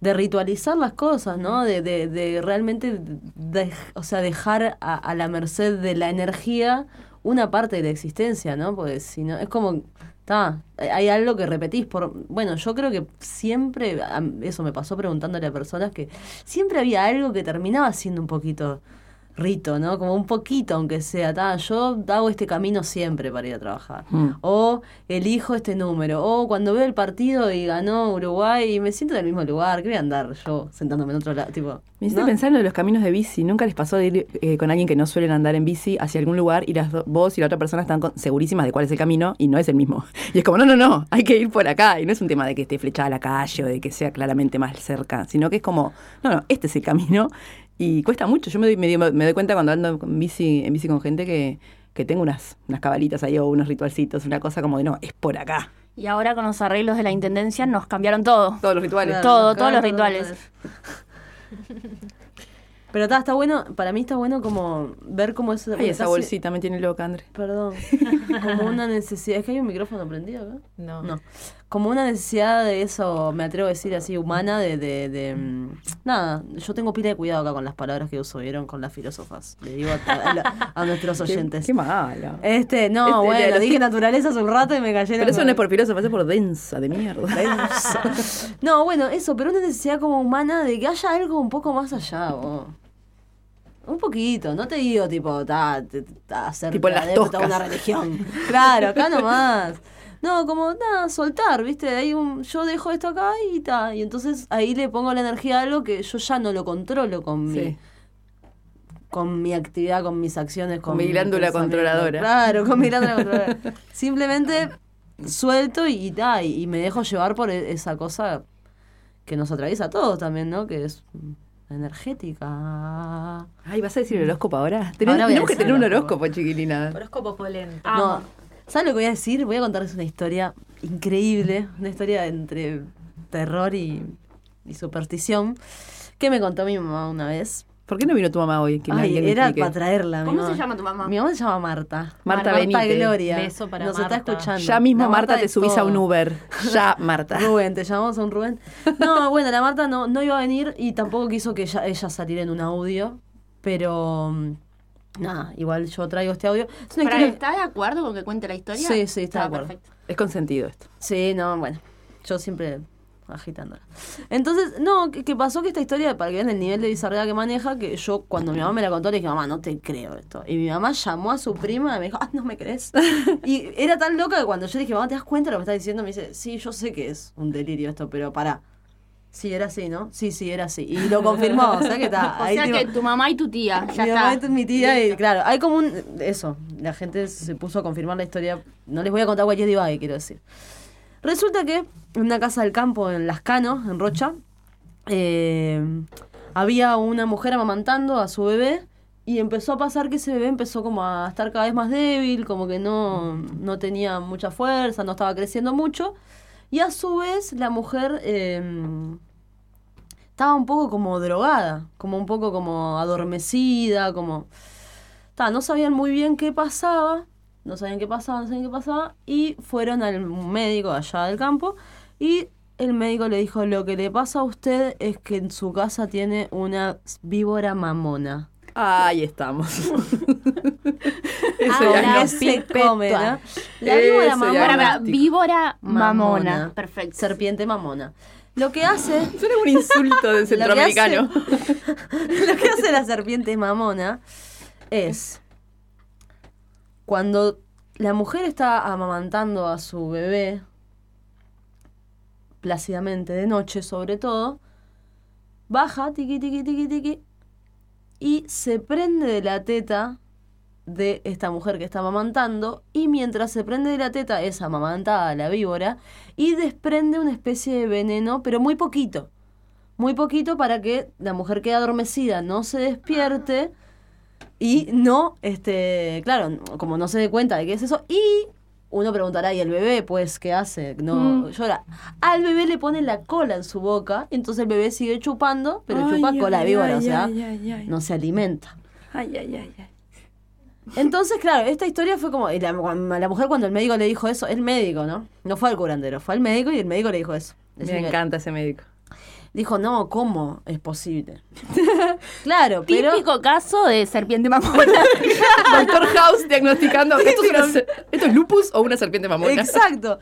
de ritualizar las cosas, ¿no? De, de, de realmente, de- o sea, dejar a, a la merced de la energía una parte de la existencia, ¿no? Porque si no, es como, está, hay algo que repetís por, bueno, yo creo que siempre, eso me pasó preguntándole a personas que siempre había algo que terminaba siendo un poquito rito, ¿no? Como un poquito, aunque sea, ta, yo hago este camino siempre para ir a trabajar. Mm. O elijo este número. O cuando veo el partido y ganó Uruguay y me siento en el mismo lugar, ¿qué voy a andar yo sentándome en otro lado? Tipo, Me hiciste ¿no? pensar en lo de los caminos de bici. ¿Nunca les pasó de ir eh, con alguien que no suelen andar en bici hacia algún lugar y las vos y la otra persona están con- segurísimas de cuál es el camino y no es el mismo? Y es como, no, no, no, hay que ir por acá. Y no es un tema de que esté flechada la calle o de que sea claramente más cerca, sino que es como, no, no, este es el camino. Y cuesta mucho. Yo me doy, me doy- me doy cuenta cuando ando en bici, en bici con gente que, que tengo unas, unas cabalitas ahí o unos ritualcitos, una cosa como de, no, es por acá. Y ahora con los arreglos de la intendencia nos cambiaron todo. Todos los rituales. Claro, todo, claro, todos los rituales. Pero está, está bueno, para mí está bueno como ver cómo es... Ay, esa bolsita me tiene loca, André. Perdón. Como una necesidad. ¿Es que hay un micrófono prendido acá? No. No. Como una necesidad de eso, me atrevo a decir así, humana, de. de, de, mm, nada, yo tengo pila de cuidado acá con las palabras que uso, ¿vieron? Con las filósofas. Le digo a, a- a nuestros oyentes. Qué, malo. Este, no, Este, bueno, los dije naturaleza hace un rato y me cayeron. Pero eso no es por filósofo, es por densa de mierda. No, bueno, eso, pero una necesidad como humana de que haya algo un poco más allá, vos. Un poquito, no te digo tipo, ta, ta, hacerte Tipo las adepto a una religión. Claro, acá nomás. No, como, nada, soltar, ¿viste? Hay un, yo dejo esto acá y ta. Y entonces ahí le pongo la energía a algo que yo ya no lo controlo con mi con mi actividad, con mis acciones, con, Con mi glándula controladora. Claro, con mi glándula controladora. Simplemente suelto y, ta, y, y me dejo llevar por e- esa cosa que nos atraviesa a todos también, ¿no? Que es mm, energética. Ay, ¿vas a decir el horóscopo ahora? Ahora Tenemos, que tener un horóscopo, chiquilina. Horóscopo polenta. No, ¿sabes lo que voy a decir? Voy a contarles una historia increíble, una historia entre terror y, y superstición, que me contó mi mamá una vez. ¿Por qué no vino tu mamá hoy? Que Ay, me era explique. para traerla. ¿Cómo se llama tu mamá? Mi mamá se llama Marta. Marta Benítez. Gloria. Beso para Nos Marta. está escuchando. Ya mismo, La Marta, te subís a un. Uber. Ya, Marta. Rubén, te llamamos a un Rubén. No, bueno, la Marta no, no iba a venir y tampoco quiso que ella, ella saliera en un audio, pero mm, nada, igual yo traigo este audio. Es una historia- ¿Está de acuerdo con que cuente la historia? Sí, sí, está de acuerdo. perfecto. Es consentido esto. Sí, no, bueno, yo siempre agitándola. Entonces, no, que, que pasó que esta historia, para que vean el nivel de bizarrería que maneja, que yo cuando mi mamá me la contó le dije, mamá, no te creo esto. Y mi mamá llamó a su prima y me dijo, ah, no me crees. y era tan loca que cuando yo le dije, mamá, ¿te das cuenta de lo que me estás diciendo? Me dice, sí, yo sé que es un delirio esto, pero pará. Sí, era así, ¿no? Sí, sí, era así. Y lo confirmó, o sea que está. O ahí sea tipo- que tu mamá y tu tía, ya mi está. mamá y mi tía, y claro, hay como un. Eso, la gente se puso a confirmar la historia. No les voy a contar cualquier divague, quiero decir. Resulta que en una casa del campo en Lascano, en Rocha, eh, había una mujer amamantando a su bebé y empezó a pasar que ese bebé empezó como a estar cada vez más débil, como que no, no tenía mucha fuerza, no estaba creciendo mucho. Y a su vez la mujer eh, estaba un poco como drogada, como un poco como adormecida, como... Ta, no sabían muy bien qué pasaba, no sabían qué pasaba, no sabían qué pasaba, y fueron al médico allá del campo, y el médico le dijo, lo que le pasa a usted es que en su casa tiene una víbora mamona. Ahí estamos. Ese Ahora se come, ¿no? La Ese víbora mamona. Víbora mamona. Perfecto. Serpiente mamona. Lo que hace... Suena un insulto de centroamericano. Lo que hace la serpiente mamona es cuando la mujer está amamantando a su bebé plácidamente de noche sobre todo, baja, tiqui, tiqui, tiqui, tiqui, y se prende de la teta de esta mujer que está amamantando, y mientras se prende de la teta es amamantada la víbora, y desprende una especie de veneno, pero muy poquito muy poquito para que la mujer quede adormecida, no se despierte y no, este, claro, como no se dé cuenta de qué es eso. Y uno preguntará, ¿y el bebé, pues, qué hace? No, Mm. llora. Al bebé le pone la cola en su boca, entonces el bebé sigue chupando, pero Ay, chupa cola de víbora, ay, o sea, no se alimenta. Ay, ay, ay, ay. Entonces, claro, esta historia fue como, y la, la mujer cuando el médico le dijo eso, el médico, ¿no? No fue al curandero, fue al médico y el médico le dijo eso. Decía Me que- encanta ese médico. Dijo, no, ¿cómo es posible? claro, pero... Típico caso de serpiente mamona. Doctor House diagnosticando. ¿Esto es, una ¿Esto es lupus o una serpiente mamona? Exacto.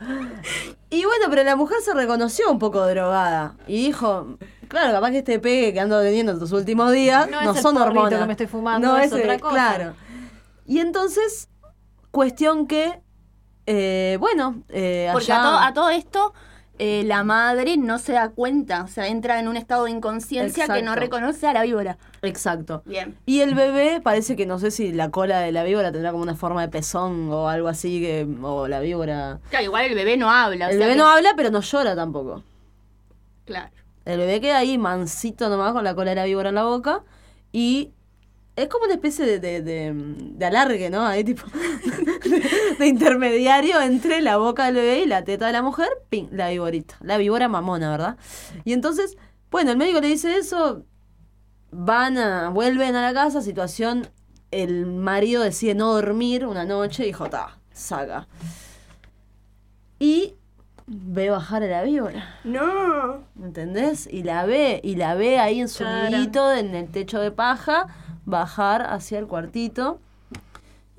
Y bueno, pero la mujer se reconoció un poco drogada y dijo, claro, capaz que este pegue que ando teniendo estos últimos días No no, es el son hormonas. que me estoy fumando, no es otra cosa. Claro. Y entonces, cuestión que, eh, bueno, eh, Porque allá- a todo, a todo esto, eh, la madre no se da cuenta, o sea, entra en un estado de inconsciencia que no reconoce a la víbora. Exacto. Bien. Y el bebé parece que no sé si la cola de la víbora tendrá como una forma de pezón o algo así, que, o la víbora... Claro, igual el bebé no habla. o El sea bebé que- no habla, pero no llora tampoco. Claro. El bebé queda ahí mansito nomás con la cola de la víbora en la boca y es como una especie de, de, de- de alargue, ¿no? Ahí tipo de intermediario entre la boca del bebé y la teta de la mujer, ping, la víborita. La víbora mamona, ¿verdad? Y entonces, bueno, el médico le dice eso, van a, vuelven a la casa, situación, el marido decide no dormir una noche y dijo, ta, saca. Y ve bajar a la víbora. No. ¿Entendés? Y la ve, y la ve ahí en su Claro. nidito, en el techo de paja, bajar hacia el cuartito.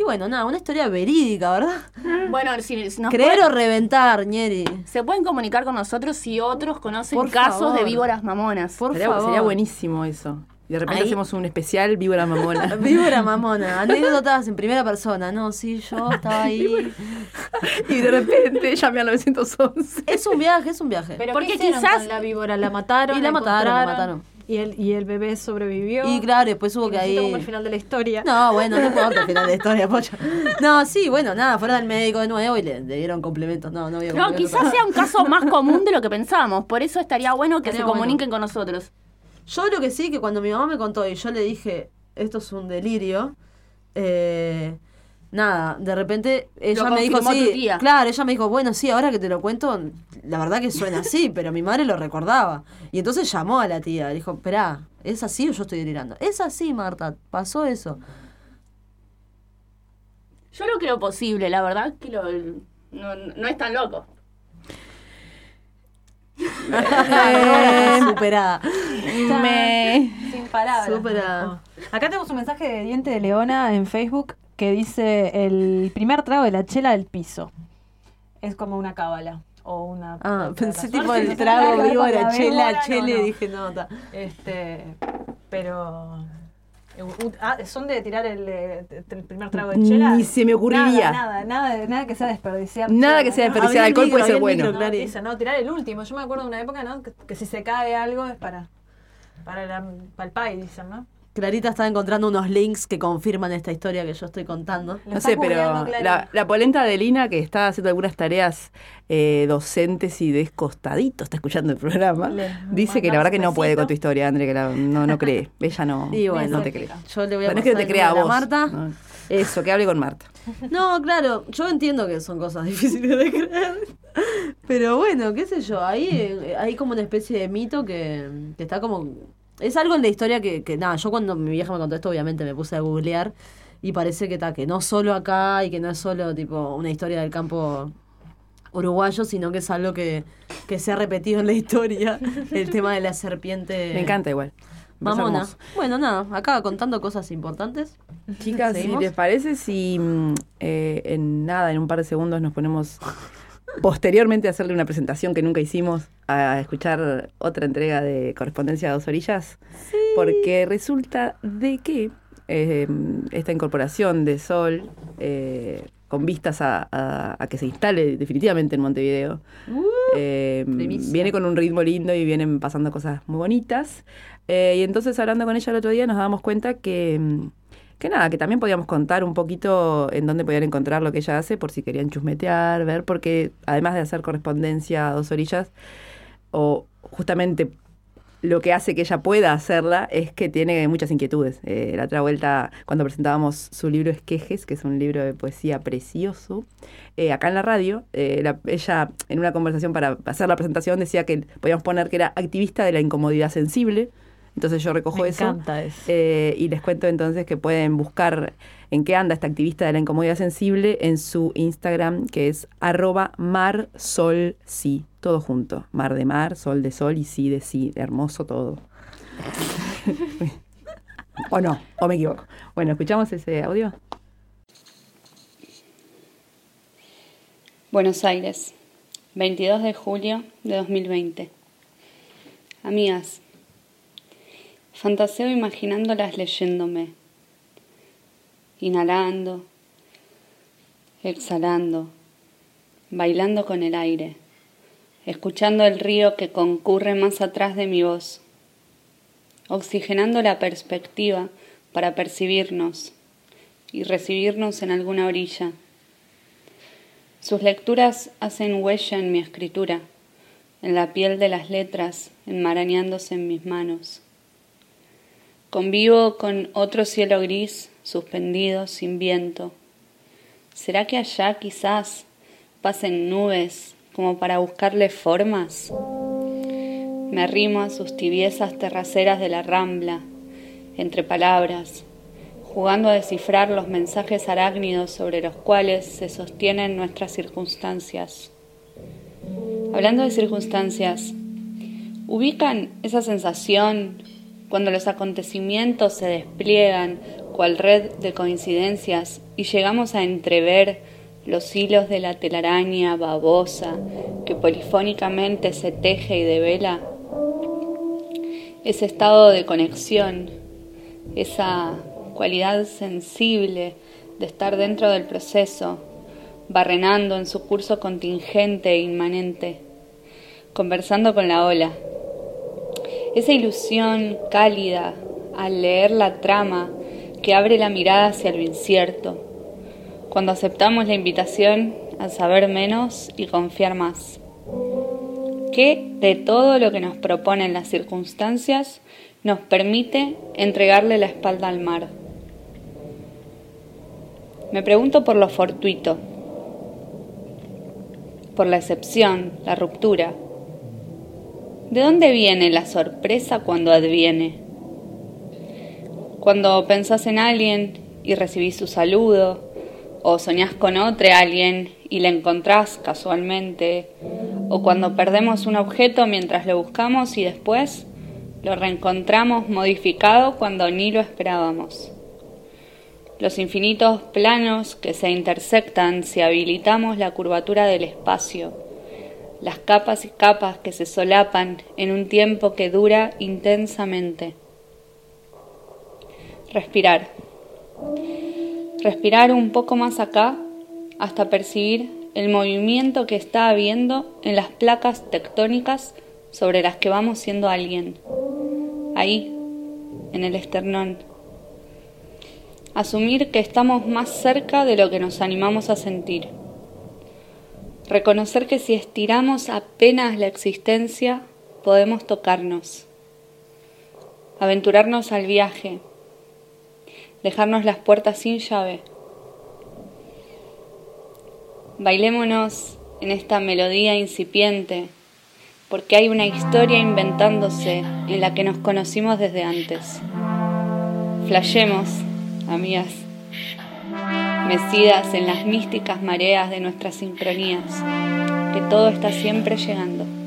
Y bueno, nada, una historia verídica, ¿verdad? Bueno, si, si nos Creer pueden- o reventar, Ñeri. se pueden comunicar con nosotros si otros conocen Por casos favor. de víboras mamonas. Por Sería, favor. sería buenísimo eso. Y de repente Ahí- hacemos un especial Víbora Mamona. Víbora mamona, anécdotas en primera persona. No, sí, yo estaba ahí. y de repente llamé al 911. Es un viaje, es un viaje. Pero Porque ¿qué hicieron quizás- con la víbora la mataron, Y la mataron, la mataron. Y el, y el bebé sobrevivió. Y claro, después hubo Y que ahí. como el final de la historia. No, bueno, no importa el final de la historia, pocha. No, sí, bueno, nada, fueron al médico de nuevo y le, le dieron complementos. No, no había No, quizás sea un caso más común de lo que pensamos. Por eso estaría bueno que Estaría se bueno. comuniquen con nosotros. Yo lo que sí, que cuando mi mamá me contó y yo le dije, esto es un delirio, eh, nada, de repente ella Lo me dijo, sí, tía. claro, ella me dijo, bueno, sí, ahora que te lo cuento, la verdad que suena así, pero mi madre lo recordaba. Y entonces llamó a la tía, le dijo, esperá, ¿es así o yo estoy delirando? Es así, Marta, pasó eso. Yo lo creo posible, la verdad que lo, no, no es tan loco. Superada. Me... Sin palabras. Superada. Acá tenemos un mensaje de Diente de Leona en Facebook que dice el primer trago de la chela del piso. Es como una cábala. O una. Ah, pensé tipo el trago vivo de la chela, chele, no, no. dije, no, está. Este. Pero. eh, ah, ¿Son de tirar el, eh, el primer trago de Ni chela? se me ocurriría. Nada, nada, nada, que sea desperdiciar. Nada chela, que sea ¿no? desperdiciar el alcohol micro, puede ser bueno. micro, No, dice, no, tirar el último. Yo me acuerdo de una época, ¿no? Que, que si se cae algo es para. Para, la, para el pay, dicen, ¿no? Clarita está encontrando unos links que confirman esta historia que yo estoy contando. Lo No sé, pero la, la polenta de Lina, que está haciendo algunas tareas eh, docentes y descostadito, está escuchando el programa, Le dice que la verdad que no puede con tu historia, André, que la- no, no cree. Ella no, Y bueno, no te cree. Yo le voy a es que no pasar te crea a vos. Marta. No. Eso, que hable con Marta. No, claro, yo entiendo que son cosas difíciles de creer. Pero bueno, qué sé yo, ahí eh, hay como una especie de mito que, que está como... Es algo en la historia que, que, nada, yo cuando mi vieja me contó esto, obviamente me puse a googlear y parece que está, que no solo acá y que no es solo tipo una historia del campo uruguayo, sino que es algo que, que se ha repetido en la historia, el tema de la serpiente. Me encanta igual. Mamona. Bueno, nada, acá contando cosas importantes. Chicas, si ¿Seguimos? les parece, si eh, en nada, en un par de segundos nos ponemos posteriormente a hacerle una presentación que nunca hicimos, a escuchar otra entrega de Correspondencia a dos orillas, porque resulta de que eh, esta incorporación de Sol, eh, con vistas a, a- a que se instale definitivamente en Montevideo, eh, primicia. viene con un ritmo lindo y vienen pasando cosas muy bonitas. Eh, y entonces hablando con ella el otro día nos damos cuenta que, mm, que nada, que también podíamos contar un poquito en dónde podían encontrar lo que ella hace por si querían chusmetear, ver, porque además de hacer correspondencia a dos orillas, o justamente lo que hace que ella pueda hacerla es que tiene muchas inquietudes. Eh, la otra vuelta, cuando presentábamos su libro Esquejes, que es un libro de poesía precioso, eh, acá en la radio, eh, la- ella en una conversación para hacer la presentación decía que podíamos poner que era activista de la incomodidad sensible. Entonces yo recojo Me eso. encanta eso. Y les cuento entonces que pueden buscar en qué anda esta activista de la incomodidad sensible en su Instagram, que es arroba mar sol sí, todo junto. Mar de mar, sol de sol y sí de sí. Hermoso todo. o no, o me equivoco. Bueno, ¿escuchamos ese audio? Buenos Aires, 22 de julio de 2020. Amigas, fantaseo imaginándolas leyéndome, inhalando, exhalando, bailando con el aire, escuchando el río que concurre más atrás de mi voz, oxigenando la perspectiva para percibirnos y recibirnos en alguna orilla. Sus lecturas hacen huella en mi escritura, en la piel de las letras enmarañándose en mis manos. Convivo con otro cielo gris suspendido sin viento. ¿Será que allá quizás pasen nubes como para buscarle formas? Me arrimo a sus tibiezas terraceras de la rambla, entre palabras, jugando a descifrar los mensajes arácnidos sobre los cuales se sostienen nuestras circunstancias. Hablando de circunstancias, ¿ubican esa sensación cuando los acontecimientos se despliegan cual red de coincidencias y llegamos a entrever los hilos de la telaraña babosa que polifónicamente se teje y devela? Ese estado de conexión esa cualidad sensible de estar dentro del proceso, barrenando en su curso contingente e inmanente, conversando con la ola. Esa ilusión cálida al leer la trama que abre la mirada hacia lo incierto, cuando aceptamos la invitación a saber menos y confiar más. ¿Qué de todo lo que nos proponen las circunstancias nos permite entregarle la espalda al mar? Me pregunto por lo fortuito, por la excepción, la ruptura. ¿De dónde viene la sorpresa cuando adviene? Cuando pensás en alguien y recibís su saludo, o soñás con otro alguien y la encontrás casualmente, o cuando perdemos un objeto mientras lo buscamos y después lo reencontramos modificado cuando ni lo esperábamos. Los infinitos planos que se intersectan si habilitamos la curvatura del espacio, las capas y capas que se solapan en un tiempo que dura intensamente. Respirar. Respirar un poco más acá hasta percibir el movimiento que está habiendo en las placas tectónicas sobre las que vamos siendo alguien. Ahí, en el esternón. Asumir que estamos más cerca de lo que nos animamos a sentir. Reconocer que si estiramos apenas la existencia, podemos tocarnos. Aventurarnos al viaje. Dejarnos las puertas sin llave. Bailémonos en esta melodía incipiente, porque hay una historia inventándose en la que nos conocimos desde antes. Flashemos, amigas, mecidas en las místicas mareas de nuestras sincronías, que todo está siempre llegando.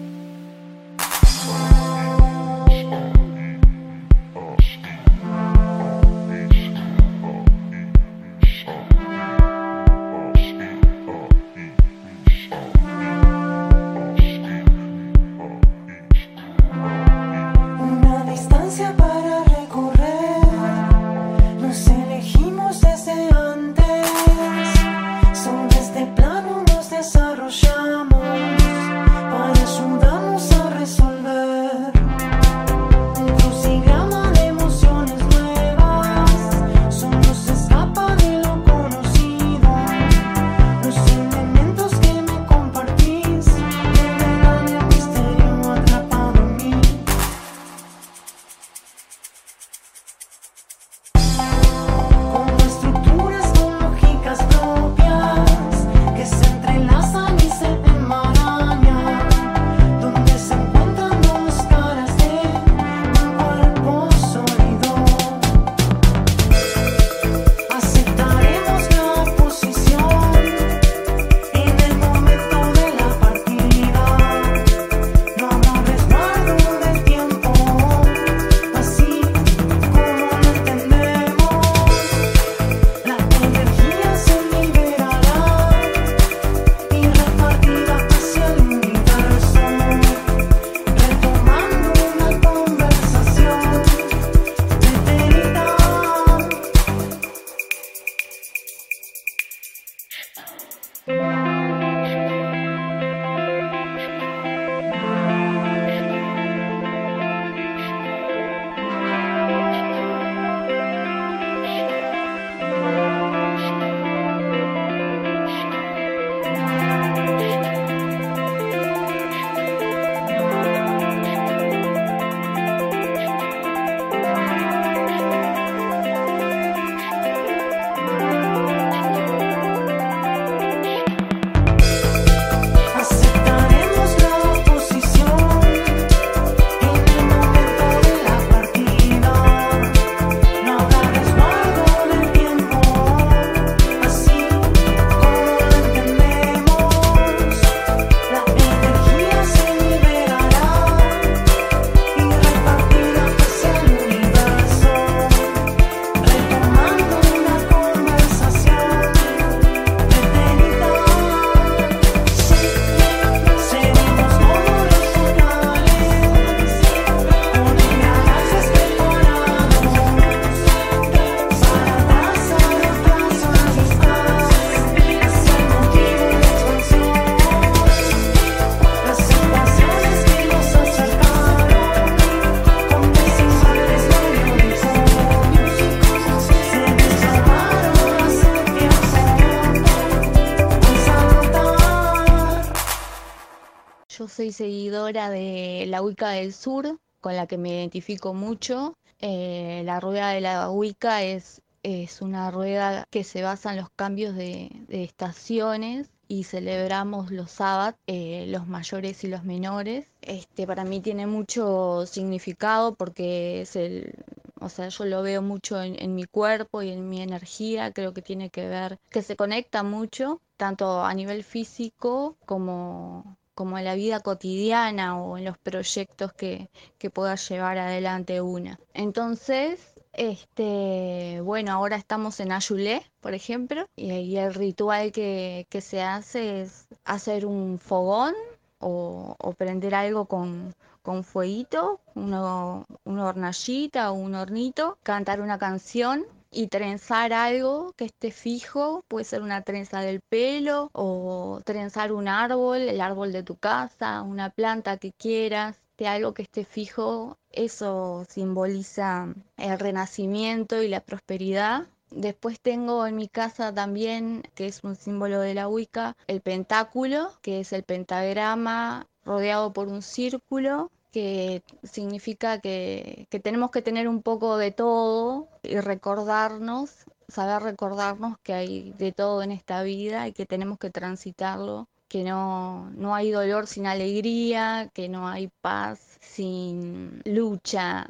Soy seguidora de la Wicca del Sur, con la que me identifico mucho. Eh, la rueda de la Wicca es, es una rueda que se basa en los cambios de, estaciones y celebramos los sábados, eh, los mayores y los menores. Este, para mí tiene mucho significado porque es el, o sea, yo lo veo mucho en, en mi cuerpo y en mi energía, creo que tiene que ver, que se conecta mucho, tanto a nivel físico como, como en la vida cotidiana o en los proyectos que, que pueda llevar adelante una. Entonces, este, bueno, ahora estamos en Ayulé, por ejemplo, y, y el ritual que, que se hace es hacer un fogón o, o prender algo con, con fueguito, uno, una hornallita o un hornito, cantar una canción y trenzar algo que esté fijo, puede ser una trenza del pelo o trenzar un árbol, el árbol de tu casa, una planta que quieras, de algo que esté fijo, eso simboliza el renacimiento y la prosperidad. Después tengo en mi casa también, que es un símbolo de la Wicca, el pentáculo, que es el pentagrama rodeado por un círculo que significa que, que, tenemos que tener un poco de todo y recordarnos, saber recordarnos que hay de todo en esta vida y que tenemos que transitarlo, que no, no hay dolor sin alegría, que no hay paz sin lucha,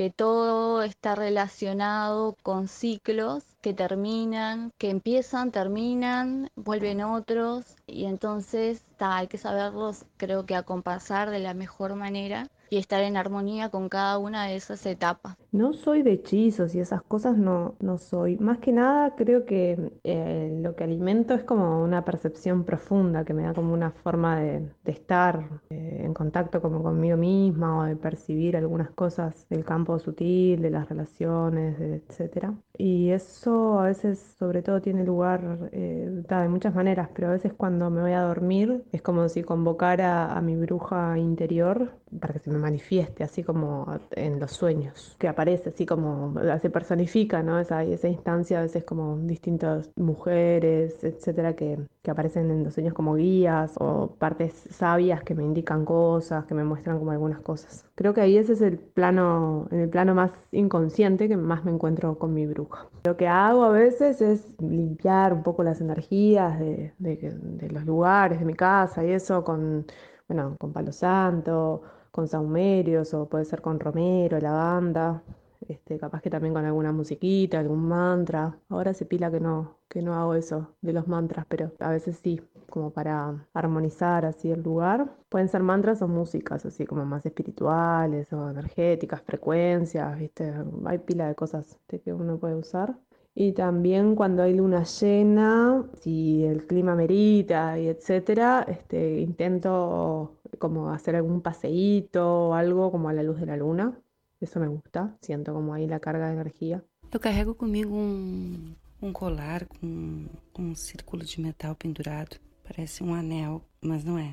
que todo está relacionado con ciclos que terminan, que empiezan, terminan, vuelven otros y entonces ta, hay que saberlos creo que acompasar de la mejor manera y estar en armonía con cada una de esas etapas. No soy de hechizos y esas cosas no, no soy. Más que nada creo que eh, lo que alimento es como una percepción profunda que me da como una forma de, estar eh, en contacto como conmigo misma o de percibir algunas cosas del campo sutil, de las relaciones, de, etcétera. Y eso a veces sobre todo tiene lugar eh, de muchas maneras, pero a veces cuando me voy a dormir es como si convocara a mi bruja interior para que se me manifieste así como en los sueños, que aparece así como, se personifica, ¿no? Esa, esa instancia a veces como distintas mujeres, etcétera, que, que aparecen en los sueños como guías o partes sabias que me indican cosas, que me muestran como algunas cosas. Creo que ahí ese es el plano, en el plano más inconsciente que más me encuentro con mi bruja. Lo que hago a veces es limpiar un poco las energías de, de, de los lugares, de mi casa y eso con, bueno, con palo santo con saumerios o puede ser con romero, lavanda, este, capaz que también con alguna musiquita, algún mantra. Ahora se pila que no, que no hago eso de los mantras, pero a veces sí, como para armonizar así el lugar. Pueden ser mantras o músicas, así como más espirituales o energéticas, frecuencias, ¿viste? Hay pila de cosas que uno puede usar. Y también cuando hay luna llena, si el clima merita y etcétera, este, intento como hacer algún paseíto o algo como a la luz de la luna. Eso me gusta, siento como ahí la carga de energía. Eu carrego comigo um, colar com um círculo de metal pendurado. Parece um anel, mas não é.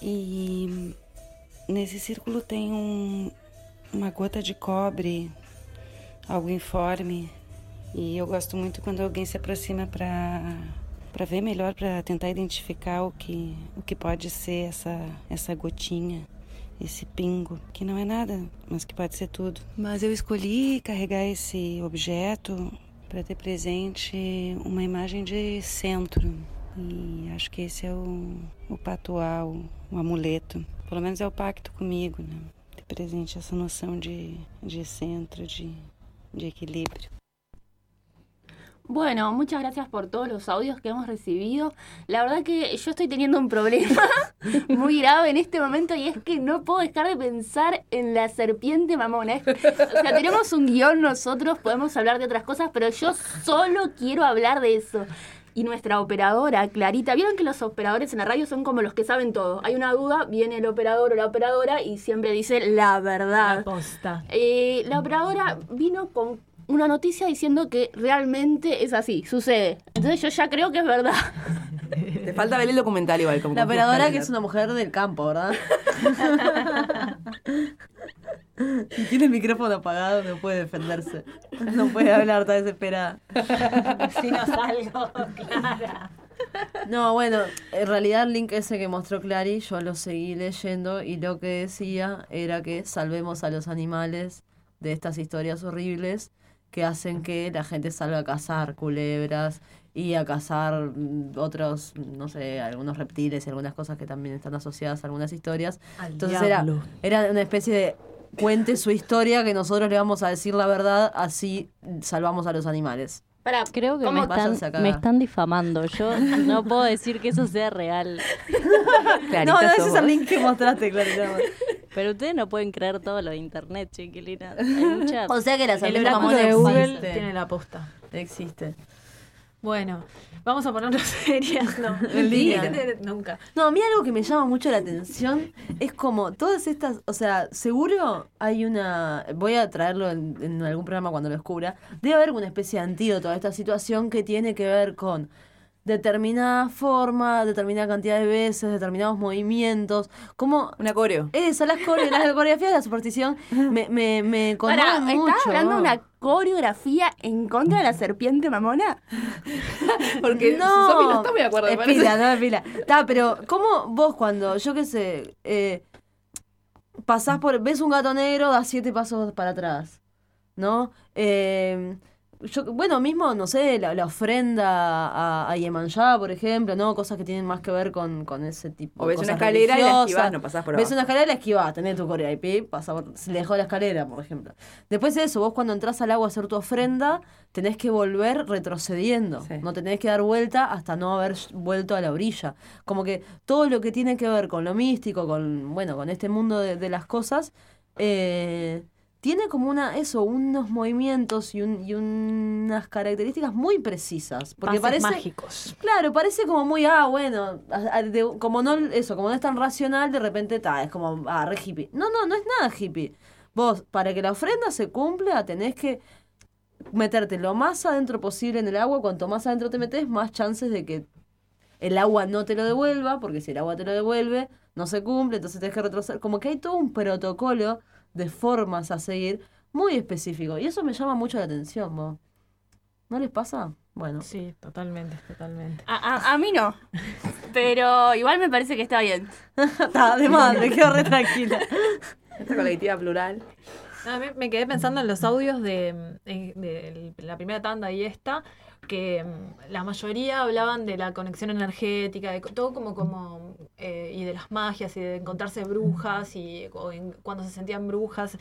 E nesse círculo tem um, uma gota de cobre, algo informe. E eu gosto muito quando alguém se aproxima para para ver melhor, para tentar identificar o que o que pode ser essa essa gotinha, esse pingo, que não é nada, mas que pode ser tudo. Mas eu escolhi carregar esse objeto para ter presente uma imagem de centro. E acho que esse é o, o patual, o amuleto. Pelo menos é o pacto comigo, né? Ter presente essa noção de, de centro, de, de equilíbrio. Bueno, muchas gracias por todos los audios que hemos recibido. La verdad que yo estoy teniendo un problema muy grave en este momento y es que no puedo dejar de pensar en la serpiente mamona. O sea, tenemos un guion nosotros, podemos hablar de otras cosas, pero yo solo quiero hablar de eso. Y nuestra operadora, Clarita, vieron que los operadores en la radio son como los que saben todo. Hay una duda, viene el operador o la operadora y siempre dice la verdad. La posta. Eh, la operadora vino con una noticia diciendo que realmente es así, sucede. Entonces yo ya creo que es verdad. Te falta ver el documental igual. Como La operadora que es una mujer del campo, ¿verdad? Si tiene el micrófono apagado no puede defenderse. No puede hablar, está desesperada. Si no salgo, Clara. No, bueno, en realidad el link ese que mostró Clary, yo lo seguí leyendo y lo que decía era que salvemos a los animales de estas historias horribles que hacen que la gente salga a cazar culebras y a cazar mm, otros, no sé, algunos reptiles y algunas cosas que también están asociadas a algunas historias. Al Entonces era, diablo. era una especie de cuente su historia que nosotros le vamos a decir la verdad, así salvamos a los animales. Para, Creo que me están, me están difamando. Yo no puedo decir que eso sea real. no, no, ese es el link que mostraste, claro. Pero ustedes no pueden creer todo lo de internet, chiquilina. Hay mucha... O sea que la El oráculo de Google existe. tiene la posta. Existe. Bueno, vamos a ponernos serias. No, En línea. Nunca. No, a mí algo que me llama mucho la atención es como todas estas, o sea, seguro hay una, voy a traerlo en, en algún programa cuando lo descubra, debe haber una especie de antídoto a esta situación que tiene que ver con determinada forma, determinada cantidad de veces, determinados movimientos, como... Una coreo. Eso, las, core- las coreografías de la superstición me, me, me conmueven mucho. ¿estás hablando de una coreografía en contra de la serpiente mamona? Porque no, no está muy de acuerdo, es pila, no es pila. Está, pero ¿cómo vos cuando, yo qué sé, eh, pasás por, ves un gato negro, das siete pasos para atrás, ¿no? Eh, yo, bueno, mismo, no sé, la, la ofrenda a, a Yemanjá, por ejemplo, ¿no? Cosas que tienen más que ver con, con ese tipo O de ves una cosas escalera y la esquivás, no pasás por Ves abajo. una escalera y la esquivás, tenés tu corea y pi, pasás por, se le dejó la escalera, por ejemplo. Después de eso, vos cuando entras al agua a hacer tu ofrenda, tenés que volver retrocediendo. No te tenés que dar vuelta hasta no haber vuelto a la orilla. Como que todo lo que tiene que ver con lo místico, con, bueno, con este mundo de, de las cosas, eh, tiene como una, eso, unos movimientos y, un- y unas características muy precisas. Porque Pases parece. mágicos. Claro, parece como muy, ah, bueno, de- como no, eso, como no es tan racional, de repente, ta, es como, ah, re hippie. No, no, no es nada hippie. Vos, para que la ofrenda se cumpla, tenés que meterte lo más adentro posible en el agua. Cuanto más adentro te metes, más chances de que el agua no te lo devuelva, porque si el agua te lo devuelve, no se cumple, entonces tenés que retroceder. Como que hay todo un protocolo de formas a seguir muy específico. Y eso me llama mucho la atención, vos. ¿No les pasa? Bueno. Sí, totalmente, totalmente. A, a- a mí no. Pero igual me parece que está bien. Está, de madre, quedo re tranquila. Esta colectiva plural. No, a mí me quedé pensando en los audios de, eh, de la primera tanda y esta, que mm, la mayoría hablaban de la conexión energética, de todo como, como eh, y de las magias y de encontrarse brujas y o en- cuando se sentían brujas,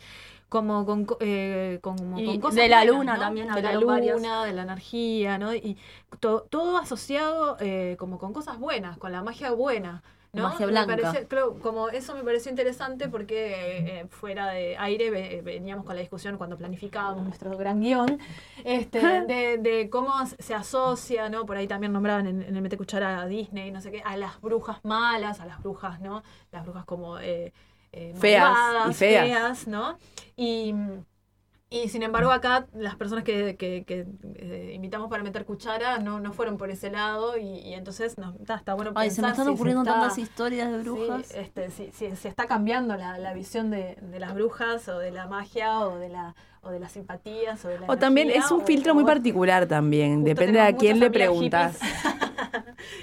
como con, co- eh, como Y con cosas de la buenas, luna ¿no? también de la varios. luna, de la energía, ¿no? Y to- todo asociado eh, como con cosas buenas, con la magia buena. ¿No? Magia Me parece- claro, como eso me pareció interesante porque eh, eh, fuera de aire ve- veníamos con la discusión cuando planificábamos nuestro gran guion este, de, de cómo se asocia, ¿no? Por ahí también nombraban en, en el Mete Cuchara a Disney, no sé qué, a las brujas malas, a las brujas, ¿no? Las brujas como eh, eh, Feas, malvadas, y feas. ¿no? Y, y sin embargo acá las personas que, que- que, eh, invitamos para meter cuchara no, no fueron por ese lado y, y entonces no, está, está bueno Ay, se me están si ocurriendo está- tantas historias de brujas. Sí, este, si, si se está cambiando la, la visión de, de las brujas o de la magia o de la o de las simpatías o de la O también es un filtro muy particular también. Depende a tenemos quién le preguntas.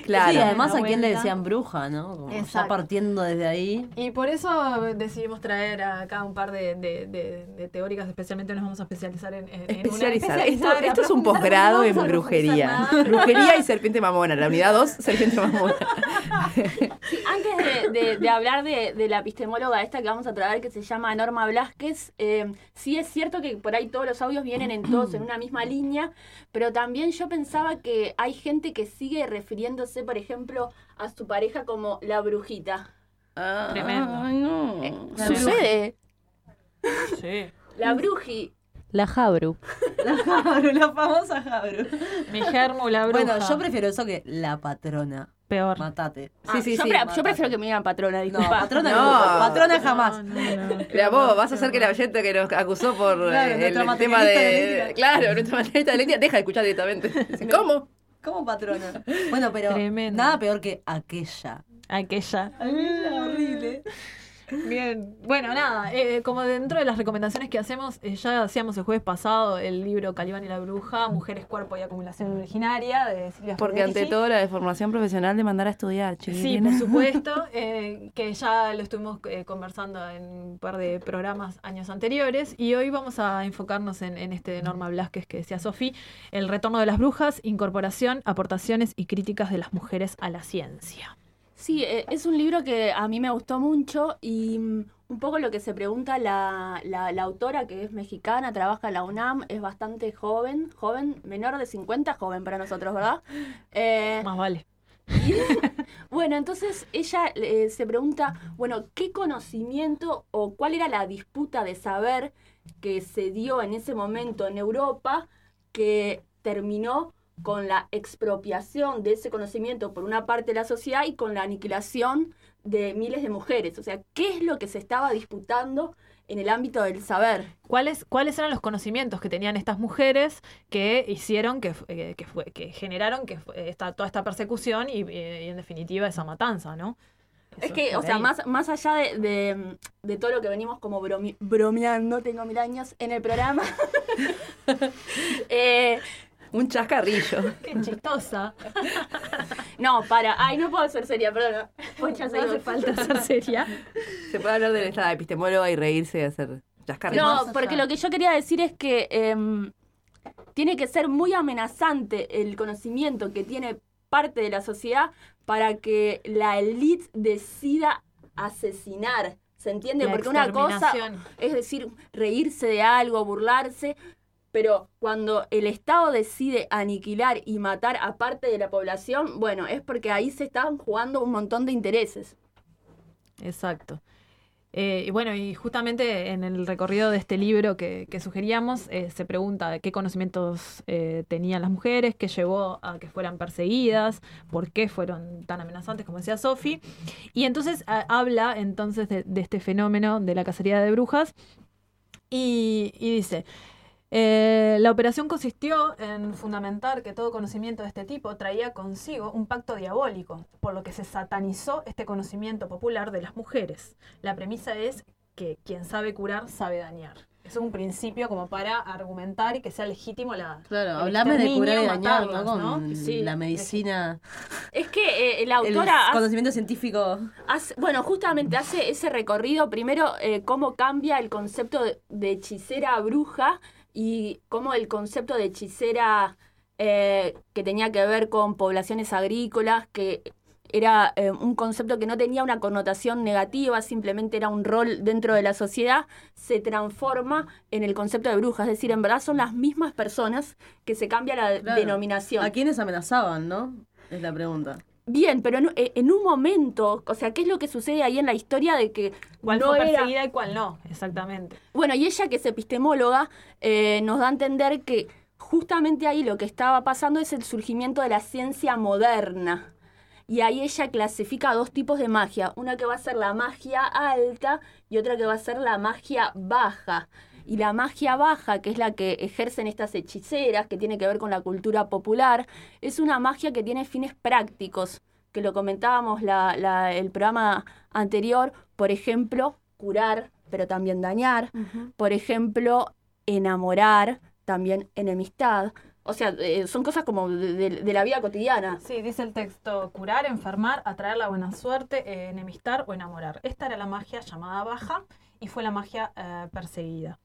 Claro. Sí, además a quién le decían bruja, ¿no? Como ya partiendo desde ahí. Y por eso decidimos traer acá un par de, de, de- de teóricas, especialmente nos vamos a especializar en, en, en una Especializar. Esto, especializar, esto es un posgrado en brujería. Brujería y serpiente mamona. La unidad 2, serpiente mamona. Antes de, de- de hablar de, de la epistemóloga esta que vamos a traer, que se llama Norma Blasquez, eh, sí es cierto que por ahí todos los audios vienen en todos en una misma línea, pero también yo pensaba que hay gente que sigue refiriéndose, por ejemplo, a su pareja como la brujita. Tremendo. Ay, no. La Sucede. Sí. La bruji. La Jabru. La Jabru, la famosa Jabru. Mi germo, la bruja. Bueno, yo prefiero eso que la patrona. Peor. Matate. Ah, yo, pre- yo prefiero que me digan patrona, No, disculpa. patrona No. no. Patrona jamás. Mira, vos vas a hacer que la oyente que nos acusó por Claro, eh, el tema de. dialéctica. Claro, nuestra materialista dialéctica deja de escuchar directamente. ¿Cómo? ¿Cómo patrona? Bueno, pero Tremendo. nada peor que aquella. Aquella. Aquella horrible. Bien, bueno, nada, eh, como dentro de las recomendaciones que hacemos, eh, ya hacíamos el jueves pasado el libro Calibán y la Bruja, Mujeres, Cuerpo y Acumulación Originaria, de Silvia Porque ante todo la de formación profesional de mandar a estudiar, Sí, chiquilina. por supuesto, eh, que ya lo estuvimos eh, conversando en un par de programas años anteriores y hoy vamos a enfocarnos en, en este de Norma Blasquez que decía Sofi, el retorno de las brujas, incorporación, aportaciones y críticas de las mujeres a la ciencia. Sí, eh, es un libro que a mí me gustó mucho y mm, un poco lo que se pregunta la, la, la autora, que es mexicana, trabaja en la UNAM, es bastante joven, joven, menor de 50, joven para nosotros, ¿verdad? Eh, Más vale. bueno, entonces ella eh, se pregunta, bueno, ¿qué conocimiento o cuál era la disputa de saber que se dio en ese momento en Europa que terminó con la expropiación de ese conocimiento por una parte de la sociedad y con la aniquilación de miles de mujeres? O sea, ¿qué es lo que se estaba disputando en el ámbito del saber? ¿Cuáles, ¿Cuáles eran los conocimientos que tenían estas mujeres que hicieron, que, fu- eh, que, fue- que generaron que fue esta, toda esta persecución y, eh, y en definitiva esa matanza, ¿no? Es que, o sea, ahí. más, más allá de, de- de todo lo que venimos como bromi- bromeando, tengo mil años en el programa. eh, Un chascarrillo. Qué chistosa. no, para. Ay, no puedo ser seria, perdón. Pocha, No hace falta ser seria. Se puede hablar de esta epistemóloga y reírse y hacer chascarrillos. No, porque lo que yo quería decir es que em, tiene que ser muy amenazante el conocimiento que tiene parte de la sociedad para que la élite decida asesinar. ¿Se entiende? La Porque una cosa es decir, reírse de algo, burlarse, pero cuando el Estado decide aniquilar y matar a parte de la población, bueno, es porque ahí se están jugando un montón de intereses. Exacto. Eh, y bueno, y justamente en el recorrido de este libro que, que sugeríamos, eh, se pregunta qué conocimientos eh, tenían las mujeres, qué llevó a que fueran perseguidas, por qué fueron tan amenazantes, como decía Sofi. Y entonces habla entonces de, este fenómeno de la cacería de brujas y dice, eh, la operación consistió en fundamentar que todo conocimiento de este tipo traía consigo un pacto diabólico, por lo que se satanizó este conocimiento popular de las mujeres. La premisa es que quien sabe curar sabe dañar. Eso es un principio como para argumentar y que sea legítimo la. Claro, el hablame de curar y dañar, ¿no? Sí. la medicina, Es que eh, la el autora hace- conocimiento científico. Hace- bueno, justamente hace ese recorrido, primero, eh, cómo cambia el concepto de, de hechicera a bruja y cómo el concepto de hechicera eh, que tenía que ver con poblaciones agrícolas, que era eh, un concepto que no tenía una connotación negativa, simplemente era un rol dentro de la sociedad, se transforma en el concepto de bruja. Es decir, en verdad son las mismas personas que se cambia la Claro. denominación. ¿A quiénes amenazaban, no? Es la pregunta. Bien, pero en, eh, en un momento, o sea, ¿qué es lo que sucede ahí en la historia de que ¿Cuál no fue era- perseguida y cuál no? Exactamente. Bueno, y ella que es epistemóloga eh, nos da a entender que justamente ahí lo que estaba pasando es el surgimiento de la ciencia moderna. Y ahí ella clasifica dos tipos de magia, una que va a ser la magia alta y otra que va a ser la magia baja. Y la magia baja, que es la que ejercen estas hechiceras, que tiene que ver con la cultura popular, es una magia que tiene fines prácticos, que lo comentábamos la, la- el programa anterior, por ejemplo, curar, pero también dañar, por ejemplo, enamorar, también enemistad. O sea, eh, son cosas como de, de- de la vida cotidiana. Sí, dice el texto, curar, enfermar, atraer la buena suerte, eh, enemistar o enamorar. Esta era la magia llamada baja y fue la magia eh, perseguida.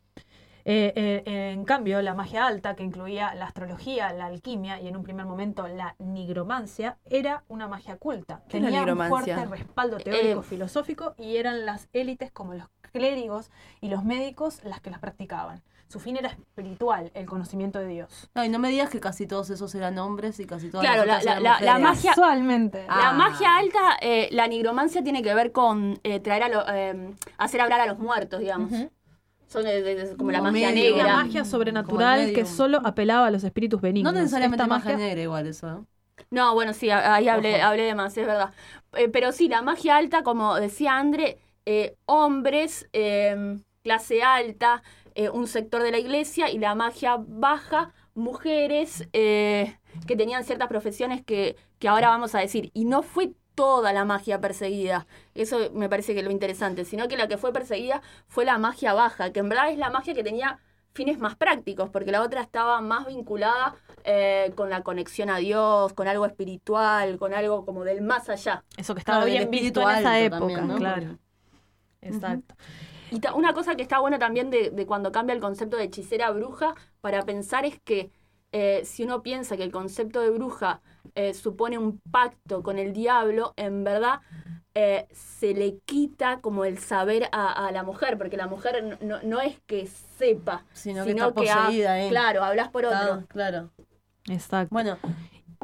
Eh, eh, en cambio, la magia alta, que incluía la astrología, la alquimia y en un primer momento la nigromancia, era una magia culta. ¿Qué es la Tenía un fuerte respaldo teórico, Eh, filosófico y eran las élites como los clérigos y los médicos las que las practicaban. Su fin era espiritual, el conocimiento de Dios. No, y no me digas que casi todos esos eran hombres y casi todas Claro, las la, eran la- la mujeres. magia. Casualmente. La Ah. magia alta, eh, la nigromancia tiene que ver con eh, traer a lo- eh, hacer hablar a los muertos, digamos. Son de- de- de- como la magia medio. Negra. magia sobrenatural que solo apelaba a los espíritus benignos. No necesariamente Esta magia negra igual eso, ¿no? No, bueno, sí, ahí hablé, hablé de más, es verdad. Eh, pero sí, la magia alta, como decía André, eh, hombres, eh, clase alta, eh, un sector de la iglesia, y la magia baja, mujeres eh, que tenían ciertas profesiones que, que ahora vamos a decir. Y no fue toda la magia perseguida. Eso me parece que es lo interesante, sino que la que fue perseguida fue la magia baja, que en verdad es la magia que tenía fines más prácticos, porque la otra estaba más vinculada eh, con la conexión a Dios, con algo espiritual, con algo como del más allá. Eso que estaba bien visto en esa época, claro. Exacto. Y una cosa que está buena también de, de cuando cambia el concepto de hechicera bruja para pensar es que eh, si uno piensa que el concepto de bruja eh, supone un pacto con el diablo, en verdad eh, se le quita como el saber a, a la mujer, porque la mujer no, no- es que sepa, Sino que está poseída, ¿eh? Claro, hablas por Está- otro. Claro. Exacto. Bueno,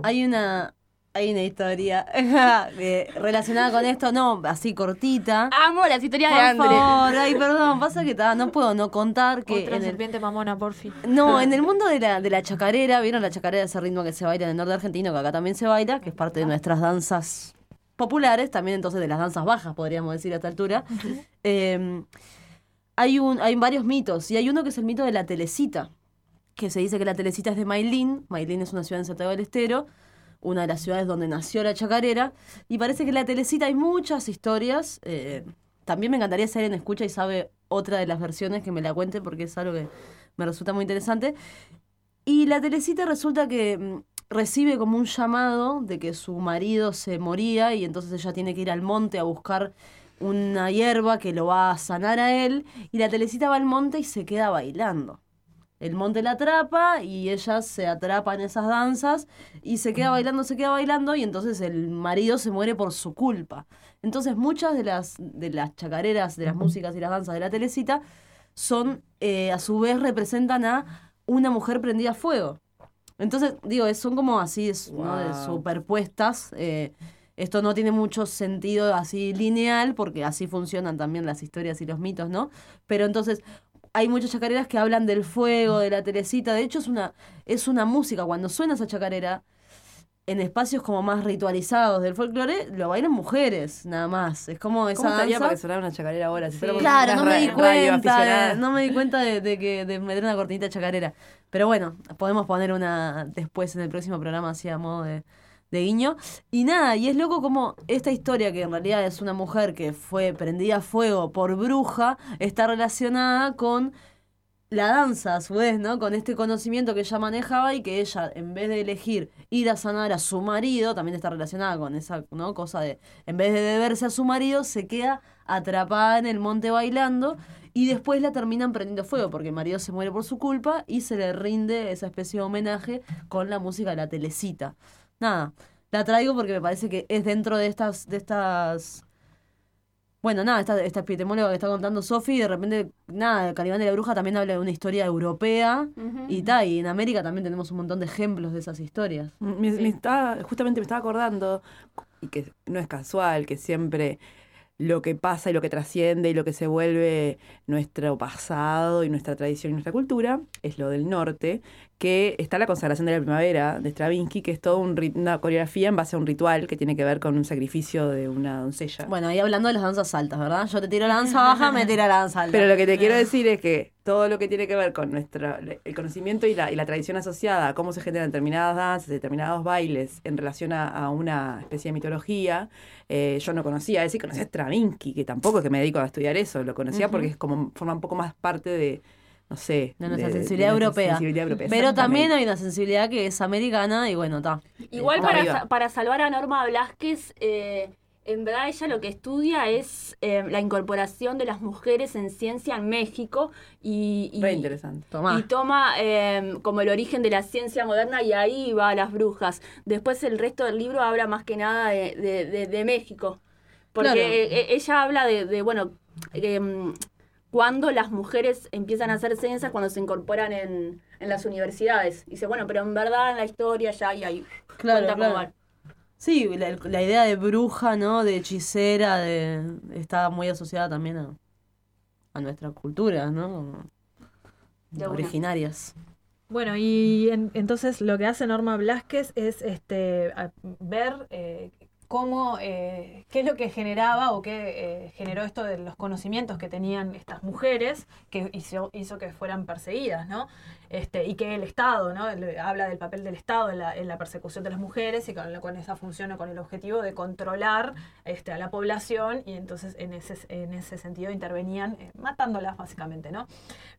hay una hay una historia eh, relacionada con esto, no, así cortita. Amo las historias de Por Andre. favor, ay, perdón, pasa que ta, no puedo no contar que Otra en el, serpiente mamona, por fin. no, en el mundo de la, de la chacarera, ¿vieron la chacarera, ese ritmo que se baila en el norte argentino, que acá también se baila, que es parte de nuestras danzas populares, también entonces de las danzas bajas, podríamos decir a esta altura. Eh, hay, un, hay varios mitos, y hay uno que es el mito de la telecita, que se dice que la telecita es de Mailín, Mailín es una ciudad en Santiago del Estero, una de las ciudades donde nació la chacarera, y parece que la telecita hay muchas historias, eh, también me encantaría si alguien escucha y sabe otra de las versiones que me la cuente porque es algo que me resulta muy interesante. Y la telecita resulta que mm, recibe como un llamado de que su marido se moría y entonces ella tiene que ir al monte a buscar una hierba que lo va a sanar a él y la telecita va al monte y se queda bailando. El monte la atrapa y ella se atrapa en esas danzas y se queda bailando, se queda bailando y entonces el marido se muere por su culpa. Entonces muchas de las, de las chacareras, de las músicas y las danzas de la telecita son, eh, a su vez, representan a una mujer prendida a fuego. Entonces, digo, son como así, es, ¿no? de superpuestas. eh, esto no tiene mucho sentido así lineal, porque así funcionan también las historias y los mitos, ¿no? Pero entonces, hay muchas chacareras que hablan del fuego, de la telecita. De hecho, es una, es una música. Cuando suena esa chacarera, en espacios como más ritualizados del folclore, lo bailan mujeres, nada más. Es como esa ¿Cómo danza- para que sonara una chacarera ahora? Si fuéramos Claro, no me di cuenta, de, no me di cuenta de, de que de meter una cortinita chacarera. Pero bueno, podemos poner una después en el próximo programa así a modo de, guiño. Y nada, y es loco como esta historia que en realidad es una mujer que fue prendida a fuego por bruja, está relacionada con la danza a su vez, ¿no? Con este conocimiento que ella manejaba y que ella, en vez de elegir ir a sanar a su marido, también está relacionada con esa, ¿no? Cosa de, en vez de deberse a su marido, se queda atrapada en el monte bailando y después la terminan prendiendo fuego porque el marido se muere por su culpa y se le rinde esa especie de homenaje con la música de la telecita. Nada, la traigo porque me parece que es dentro de estas, de estas bueno, nada, esta, esta epitemóloga que está contando Sofi, de repente, nada, Calibán de la Bruja también habla de una historia europea y tal, y en América también tenemos un montón de ejemplos de esas historias. Me- me estaba- justamente me estaba acordando, y que no es casual, que siempre lo que pasa y lo que trasciende y lo que se vuelve nuestro pasado y nuestra tradición y nuestra cultura es lo del norte, que está la consagración de la primavera de Stravinsky, que es toda un una coreografía en base a un ritual que tiene que ver con un sacrificio de una doncella. Bueno, ahí hablando de las danzas altas, ¿verdad? Yo te tiro la danza baja, me tira la danza alta. Pero lo que te quiero decir es que todo lo que tiene que ver con nuestra, el conocimiento y la, y la tradición asociada a cómo se generan determinadas danzas, determinados bailes en relación a, a una especie de mitología, eh, yo no conocía eso y conocía a Stravinsky, que tampoco es que me dedico a estudiar eso, lo conocía porque es como forma un poco más parte de, no sé, de nuestra de- de sensibilidad nuestra europea. sensibilidad europea, Pero también hay una sensibilidad que es americana y bueno, está. Igual para, sa- para salvar a Norma Blasquez, eh, en verdad ella lo que estudia es eh, la incorporación de las mujeres en ciencia en México y, y- Re interesante. y toma eh, como el origen de la ciencia moderna y ahí va a las brujas. Después el resto del libro habla más que nada de, de- de- de México. Porque Claro. eh, eh, ella habla de, de, bueno, em, cuando las mujeres empiezan a hacer ciencias, cuando se incorporan en, en las universidades. Dice, bueno, pero en verdad en la historia ya hay ahí. Claro, claro. Sí, la, la idea de bruja, ¿no? De hechicera, de está muy asociada también a, a nuestra cultura, ¿no? De una. Originarias. Bueno, y en- entonces lo que hace Norma Blasquez es este a- ver eh, cómo, eh, qué es lo que generaba o qué eh, generó esto de los conocimientos que tenían estas mujeres que hizo, hizo que fueran perseguidas, ¿no? Este, y que el Estado, ¿no? Habla del papel del Estado en la, persecución de las mujeres y con, con esa función o con el objetivo de controlar este, a la población y entonces en ese, en ese sentido intervenían eh, matándolas básicamente, ¿no?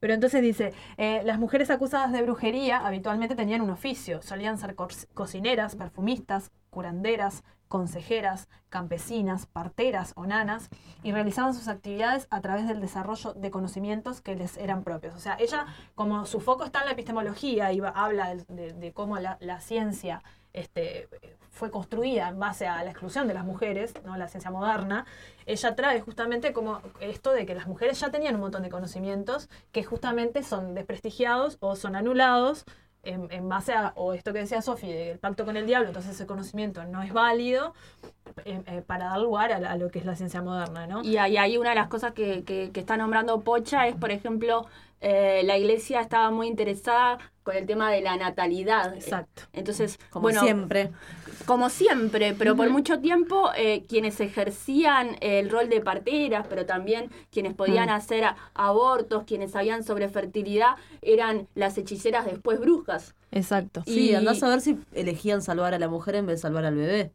Pero entonces dice, eh, las mujeres acusadas de brujería habitualmente tenían un oficio, solían ser co- cocineras, perfumistas, curanderas, consejeras, campesinas, parteras o nanas, y realizaban sus actividades a través del desarrollo de conocimientos que les eran propios. O sea, ella, como su foco está en la epistemología y habla de, cómo la, la ciencia este, fue construida en base a la exclusión de las mujeres, ¿no? la ciencia moderna, ella trae justamente como esto de que las mujeres ya tenían un montón de conocimientos que justamente son desprestigiados o son anulados en, en base a, o esto que decía Sofi, el pacto con el diablo, entonces ese conocimiento no es válido eh, eh, para dar lugar a lo que es la ciencia moderna, ¿no? Y ahí, ahí una de las cosas que, que- que está nombrando Pocha es, por ejemplo, eh, la iglesia estaba muy interesada con el tema de la natalidad. Exacto. Entonces, Como bueno, siempre. Como siempre, pero por mucho tiempo eh, quienes ejercían el rol de parteras, pero también quienes podían Mm. hacer a- abortos, quienes sabían sobre fertilidad, eran las hechiceras después brujas. Exacto. Sí, andás a ver si elegían salvar a la mujer en vez de salvar al bebé.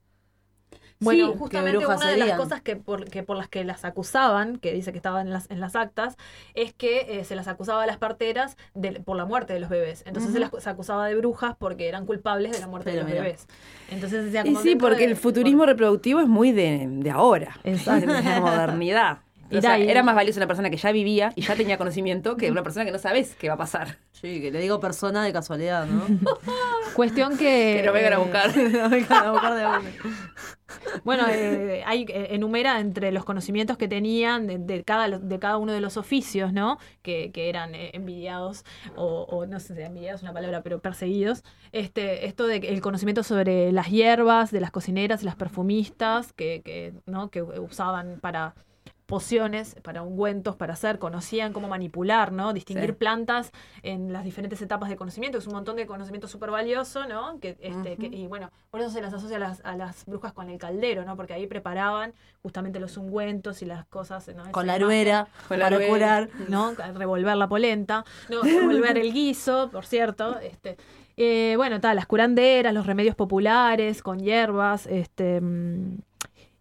Bueno, Sí, justamente una de las cosas que por, que por las que las acusaban, que dice que estaban en las, en las actas, es que eh, se las acusaba a las parteras de- por la muerte de los bebés. Entonces se las se acusaba de brujas porque eran culpables de la muerte Pero de los mira. bebés. Entonces decía Y sí, porque de- el futurismo reproductivo es muy de, de ahora, Exacto. de la modernidad. Y O sea, era más valiosa una persona que ya vivía y ya tenía conocimiento que una persona que no sabes qué va a pasar. Sí, que le digo persona de casualidad, ¿no? Cuestión que... Que lo vengan a eh, buscar. No vengan a buscar de una. Bueno, eh, hay, eh, enumera entre los conocimientos que tenían de, de cada, de cada uno de los oficios, ¿no? Que, que eran eh, envidiados, o, o no sé si envidiados es una palabra, pero perseguidos. Este, esto de que el conocimiento sobre las hierbas, de las cocineras y las perfumistas, que, que, ¿no? que usaban para pociones, para ungüentos, para hacer, conocían cómo manipular, ¿no? Distinguir Sí. plantas en las diferentes etapas de conocimiento, es un montón de conocimiento súper valioso, ¿no? Que, este, que- y bueno, por eso se las asocia a las, a las brujas con el caldero, ¿no? Porque ahí preparaban justamente los ungüentos y las cosas, ¿no? Con la aruera, la para curar. ¿no? Revolver la polenta, no, revolver el guiso, por cierto, este... eh, bueno, tal, las curanderas, los remedios populares con hierbas, este, mm,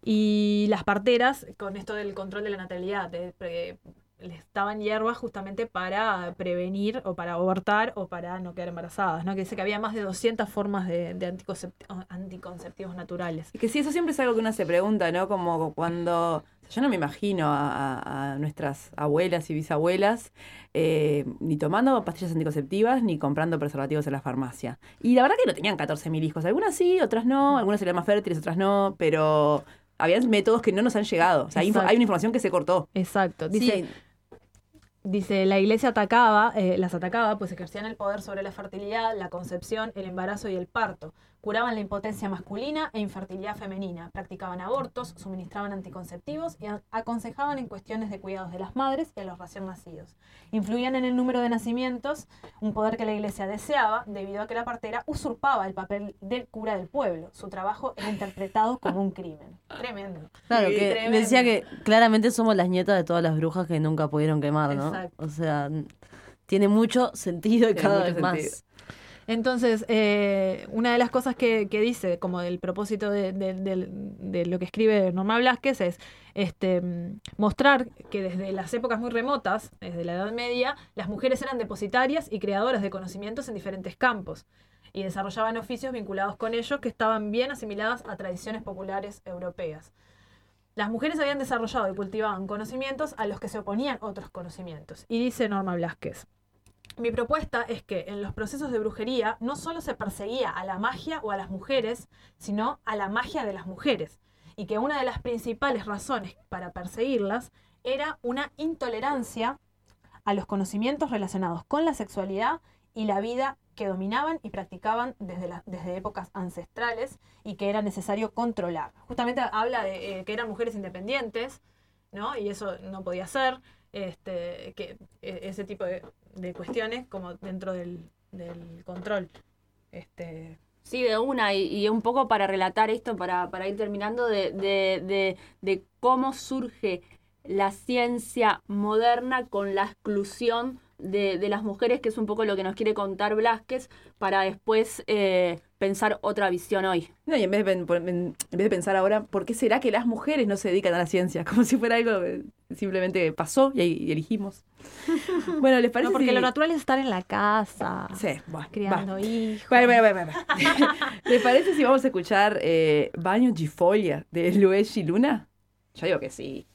y las parteras con esto del control de la natalidad. de- pre- les daban hierbas justamente para prevenir o para abortar o para no quedar embarazadas, ¿no? Que dice que había más de 200 formas de, de anticoncept- anticonceptivos naturales. Y que sí, eso siempre es algo que uno se pregunta, ¿no? Como cuando. yo no me imagino a, a- nuestras abuelas y bisabuelas eh, ni tomando pastillas anticonceptivas ni comprando preservativos en la farmacia. Y la verdad que no tenían 14.000 hijos. Algunas sí, otras no. Algunas serían más fértiles, otras no. Pero había métodos que no nos han llegado. O sea, hay, info- Exacto. hay una información que se cortó. Exacto. Dice, Sí, Dice, la iglesia atacaba, eh, las atacaba, pues ejercían el poder sobre la fertilidad, la concepción, el embarazo y el parto. Curaban la impotencia masculina e infertilidad femenina. Practicaban abortos, suministraban anticonceptivos y aconsejaban en cuestiones de cuidados de las madres y a los recién nacidos. Influían en el número de nacimientos, un poder que la iglesia deseaba, debido a que la partera usurpaba el papel del cura del pueblo. Su trabajo era interpretado como un crimen. Tremendo. Claro, que tremendo. decía que claramente somos las nietas de todas las brujas que nunca pudieron quemar, ¿no? Exacto. O sea, tiene mucho sentido y cada vez más. Entonces, eh, una de las cosas que, dice, como del propósito de, lo que escribe Norma Blasquez, es este, mostrar que desde las épocas muy remotas, desde la Edad Media, las mujeres eran depositarias y creadoras de conocimientos en diferentes campos y desarrollaban oficios vinculados con ellos que estaban bien asimiladas a tradiciones populares europeas. Las mujeres habían desarrollado y cultivaban conocimientos a los que se oponían otros conocimientos. Y dice Norma Blasquez, mi propuesta es que en los procesos de brujería no solo se perseguía a la magia o a las mujeres, sino a la magia de las mujeres. Y que una de las principales razones para perseguirlas era una intolerancia a los conocimientos relacionados con la sexualidad y la vida que dominaban y practicaban desde, desde épocas ancestrales y que era necesario controlar. Justamente habla de eh, que eran mujeres independientes, ¿no? Y eso no podía ser, este, que e- ese tipo de, de cuestiones como dentro del, del control. Este, Sí, de una, y, y un poco para relatar esto, para, para ir terminando, de, de, de, de cómo surge la ciencia moderna con la exclusión de, de las mujeres, que es un poco lo que nos quiere contar Blasquez, para después eh, pensar otra visión hoy. No, y en vez, de, en en vez de pensar ahora, ¿por qué será que las mujeres no se dedican a la ciencia? Como si fuera algo que simplemente pasó y, y elegimos. Bueno, ¿les parece? No, porque si- lo natural es estar en la casa. Sí, bueno, criando va. hijos. Bueno, bueno, bueno, bueno. ¿Les parece si vamos a escuchar eh, Baño di Foglia de Luigi Luna? Yo digo que sí.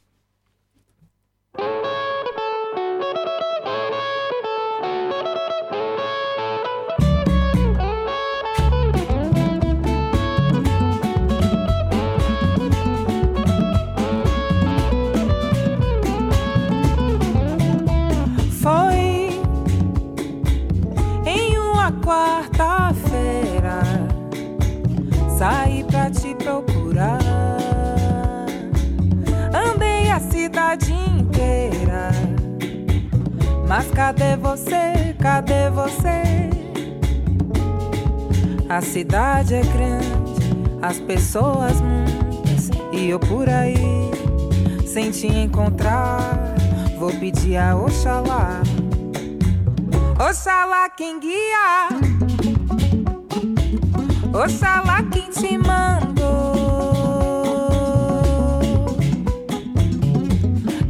Mas cadê você? Cadê você? A cidade é grande, as pessoas muitas. E eu por aí, sem te encontrar. Vou pedir a Oxalá. Oxalá quem guia. Oxalá quem te mandou.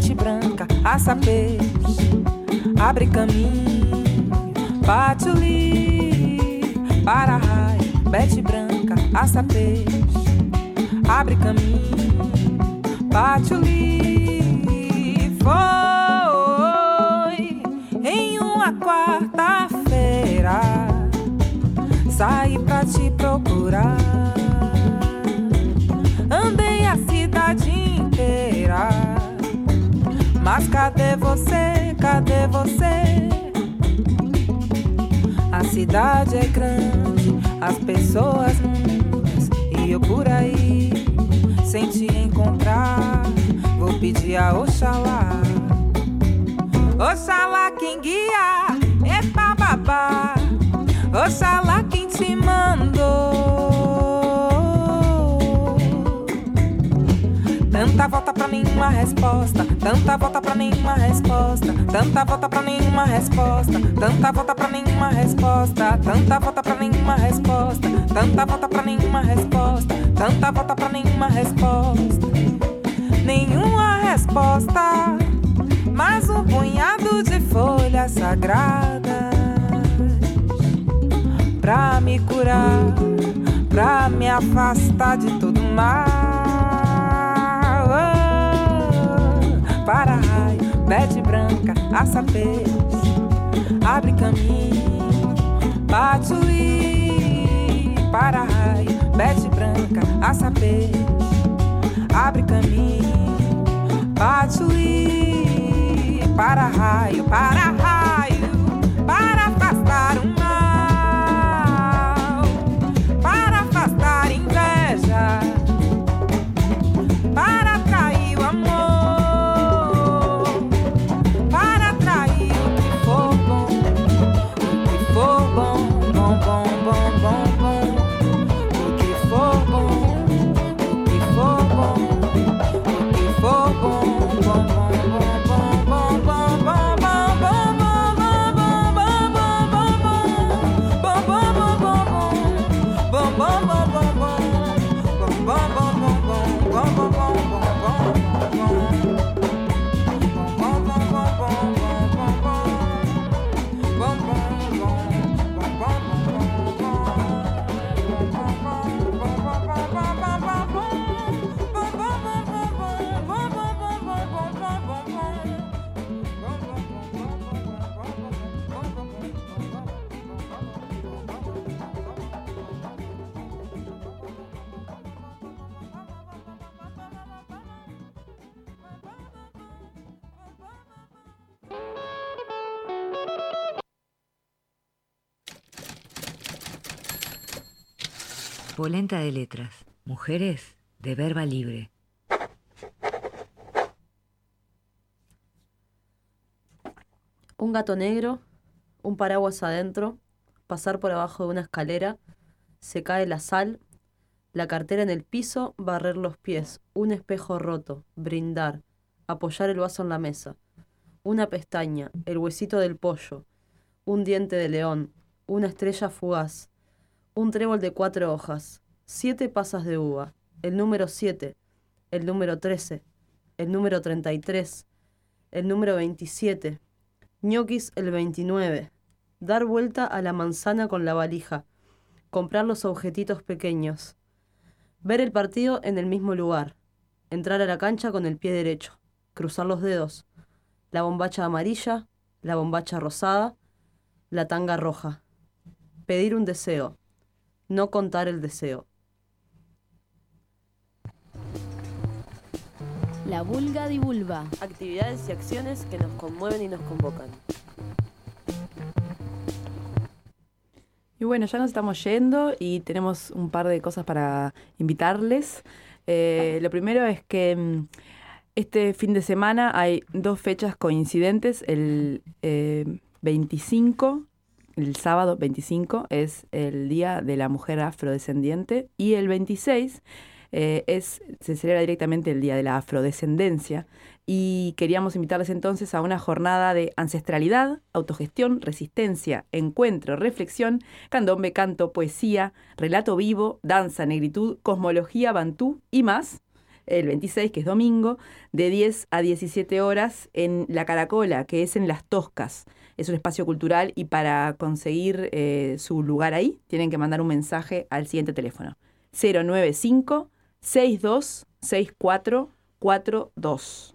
Raio, bete branca, aça peixe, abre caminho, patchouli. Para raio, bete branca, aça peixe, abre caminho, patchouli. Foi em uma quarta-feira. Saí pra te procurar. Andei a cidade. Mas cadê você? Cadê você? A cidade é grande, as pessoas muitas. E eu por aí, sem te encontrar. Vou pedir a Oxalá. Oxalá quem guia, é babá. Oxalá quem te mandou. Tanta volta pra nenhuma resposta. Tanta volta pra nenhuma resposta. Tanta volta pra nenhuma resposta. Tanta volta pra nenhuma resposta. Tanta volta pra nenhuma resposta. Tanta volta pra nenhuma resposta. Tanta volta pra nenhuma resposta. Nenhuma resposta. Mais um punhado de folhas sagradas pra me curar, pra me afastar de todo mal. para-raio, bete branca, aça abre caminho, patuí. Para-raio, bete branca, aça abre caminho, patuí. Para-raio, para-raio. Polenta de letras. Mujeres de verba libre. Un gato negro, un paraguas adentro, pasar por abajo de una escalera, se cae la sal, la cartera en el piso, barrer los pies, un espejo roto, brindar, apoyar el vaso en la mesa, una pestaña, el huesito del pollo, un diente de león, una estrella fugaz, un trébol de cuatro hojas, siete pasas de uva, el número siete, el número trece, el número treinta y tres, el número veintisiete, ñoquis el veintinueve, dar vuelta a la manzana con la valija, comprar los objetitos pequeños, ver el partido en el mismo lugar, entrar a la cancha con el pie derecho, cruzar los dedos, la bombacha amarilla, la bombacha rosada, la tanga roja, pedir un deseo, no contar el deseo. La vulga divulva. Actividades y acciones que nos conmueven y nos convocan. Y bueno, ya nos estamos yendo y tenemos un par de cosas para invitarles. Eh, lo primero es que mm, este fin de semana hay dos fechas coincidentes. El eh, 25, el sábado 25 es el Día de la Mujer Afrodescendiente y el 26 eh, es, se celebra directamente el Día de la Afrodescendencia y queríamos invitarles entonces a una jornada de ancestralidad, autogestión, resistencia, encuentro, reflexión, candombe, canto, poesía, relato vivo, danza, negritud, cosmología, bantú y más. El 26, que es domingo, de 10 a 17 horas en La Caracola, que es en Las Toscas. Es un espacio cultural y para conseguir eh, su lugar ahí tienen que mandar un mensaje al siguiente teléfono. 095 626442.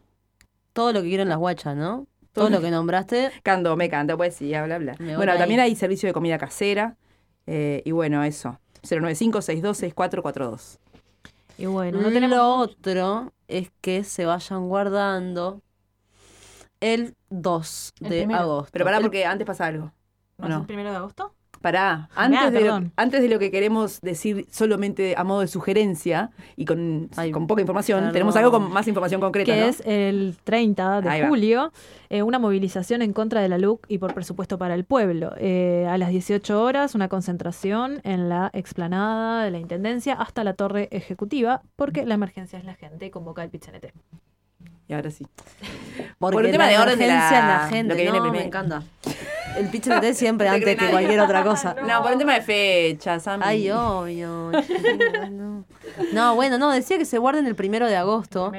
Todo lo que quieren las guachas, ¿no? Todo lo que nombraste. Canto, me canto, poesía, bla, bla. Me Bueno, ahí. también hay servicio de comida casera. eh, y bueno, eso. 095-626442. Y bueno, no tenemos... Lo otro es que se vayan guardando el 2 El de primero. agosto. Pero pará, El- porque antes pasa algo. ¿No es el primero de agosto? Pará, Ah, antes, de lo, antes de lo que queremos decir solamente a modo de sugerencia y con, con poca información, perdón. tenemos algo con más información concreta, que ¿no? es el 30 Ahí de julio, eh, una movilización en contra de la LUC y por presupuesto para el pueblo. Eh, a las 18 horas, una concentración en la explanada de la Intendencia hasta la torre ejecutiva, porque la emergencia es la gente y convoca el PITCNT. Y ahora sí. Porque Por el tema de orden de la, en la gente, lo que viene no, primero. me encanta. El pitch de siempre De antes que cualquier otra cosa. No, por el tema de fechas, Sam. Ay, obvio. no. No, bueno, no, decía que se guarden el primero de agosto.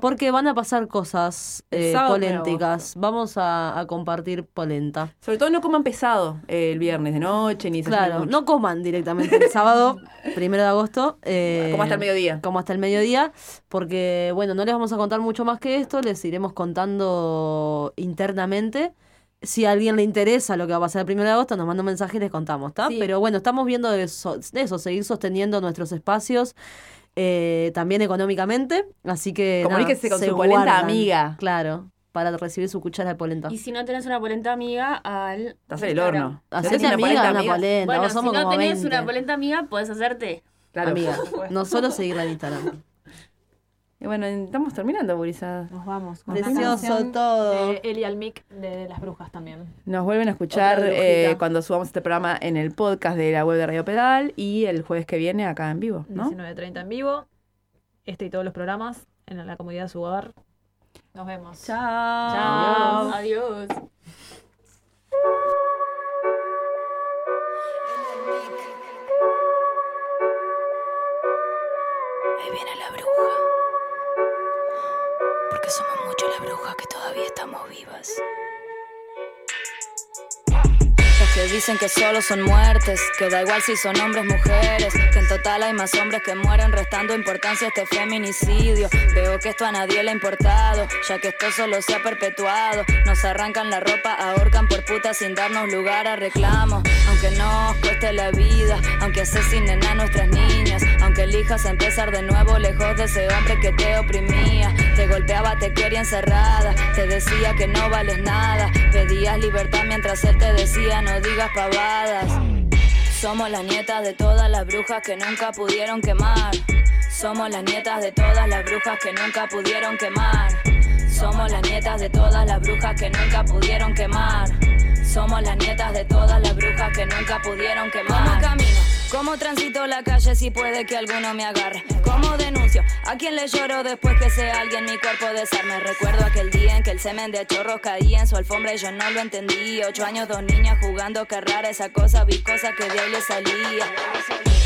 Porque van a pasar cosas eh, polénticas. Vamos a, a compartir polenta. Sobre todo no coman pesado eh, el viernes de noche, ni Claro, mucho. no coman directamente el sábado, primero de agosto. eh, Como hasta el mediodía. Como hasta el mediodía, porque, bueno, no les vamos a contar mucho más que esto, les iremos contando internamente. Si a alguien le interesa lo que va a pasar el primero de agosto, nos manda un mensaje y les contamos, ¿está? Sí. Pero bueno, estamos viendo eso, eso seguir sosteniendo nuestros espacios. eh, también económicamente, así que nada, Comuníquese con se su polenta guardan, amiga. Claro, para recibir su cuchara de polenta. Y si no tenés una polenta amiga, al. Hacé el Instagram. horno. Hacete no amiga polenta de una amiga- polenta, Bueno, si no como tenés 20. una polenta amiga, podés hacerte. Claro. Amiga, no solo seguirla en Instagram. Y bueno, estamos terminando, Guriza. Nos vamos. con Precioso todo. De Eli Almic de Las Brujas también. Nos vuelven a escuchar eh, cuando subamos este programa en el podcast de la web de Radio Pedal y el jueves que viene acá en vivo, ¿no? 19.30 en vivo. Este y todos los programas en la comodidad de su hogar. Nos vemos. Chao. Chao. Adiós. Todavía estamos vivas. Los que dicen que solo son muertes, que da igual si son hombres mujeres, que en total hay más hombres que mueren restando importancia a este feminicidio. Veo que esto a nadie le ha importado, ya que esto solo se ha perpetuado. Nos arrancan la ropa, ahorcan por puta sin darnos lugar a reclamo. Aunque nos cueste la vida, aunque asesinen a nuestras niñas, aunque elijas empezar de nuevo lejos de ese hombre que te oprimía. Te golpeaba, te quería encerrada, te decía que no vales nada, pedías libertad mientras él te decía no digas pavadas. Somos las nietas de todas las brujas que nunca pudieron quemar. Somos las nietas de todas las brujas que nunca pudieron quemar. Somos las nietas de todas las brujas que nunca pudieron quemar. Somos las nietas de todas las brujas que nunca pudieron quemar. ¿Cómo camino? ¿Cómo transito la calle si puede que alguno me agarre? ¿Cómo denuncio? ¿A quién le lloro después que sea alguien mi cuerpo desarme? Recuerdo aquel día en que el semen de chorros caía en su alfombra y yo no lo entendí. Ocho años, dos niñas jugando, qué rara esa cosa viscosa que de ahí le salía.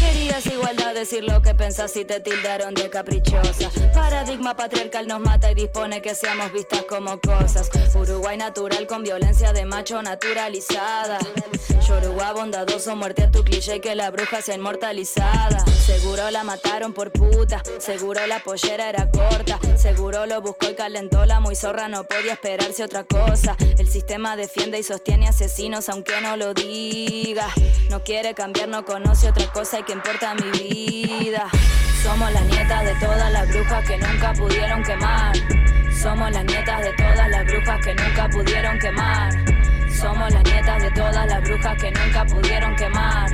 Querías igualdad, decir lo que pensás y te tildaron de caprichosa. Paradigma patriarcal nos mata y dispone que seamos vistas como cosas. Uruguay natural con violencia de macho naturalizada. Yoruba bondadoso, muerte a tu cliché que la bruja sea inmortalizada. Seguro la mataron por puta, seguro la pollera era corta. Seguro lo buscó y calentó la muy zorra, no podía esperarse otra cosa. El sistema defiende y sostiene asesinos aunque no lo diga. No quiere cambiar, no conoce otra cosa y que importa mi vida. Somos las nietas de todas las brujas que nunca pudieron quemar. Somos las nietas de todas las brujas que nunca pudieron quemar. Somos las nietas de todas las brujas que nunca pudieron quemar.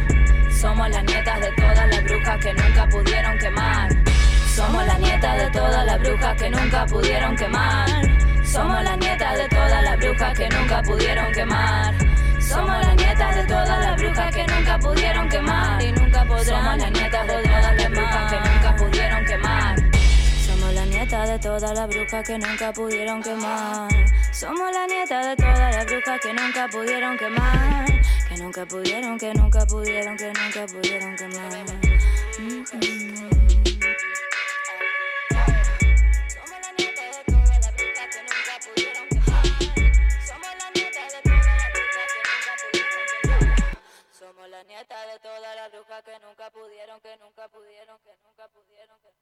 Somos las nietas de todas las brujas que nunca pudieron quemar. Somos las nietas de todas las brujas que nunca pudieron quemar. Somos las nietas de todas las brujas que nunca pudieron quemar. Somos las nietas de todas las brujas que nunca pudieron quemar y nunca podrán. Somos las nietas de todas las brujas que nunca pudieron quemar. Somos la nieta de todas las brujas que nunca pudieron quemar. Somos la nieta de todas las brujas que nunca pudieron quemar. Que nunca pudieron, que nunca pudieron, que nunca pudieron quemar. Mm, mm. nieta de todas las brujas que nunca pudieron, que nunca pudieron, que nunca pudieron, que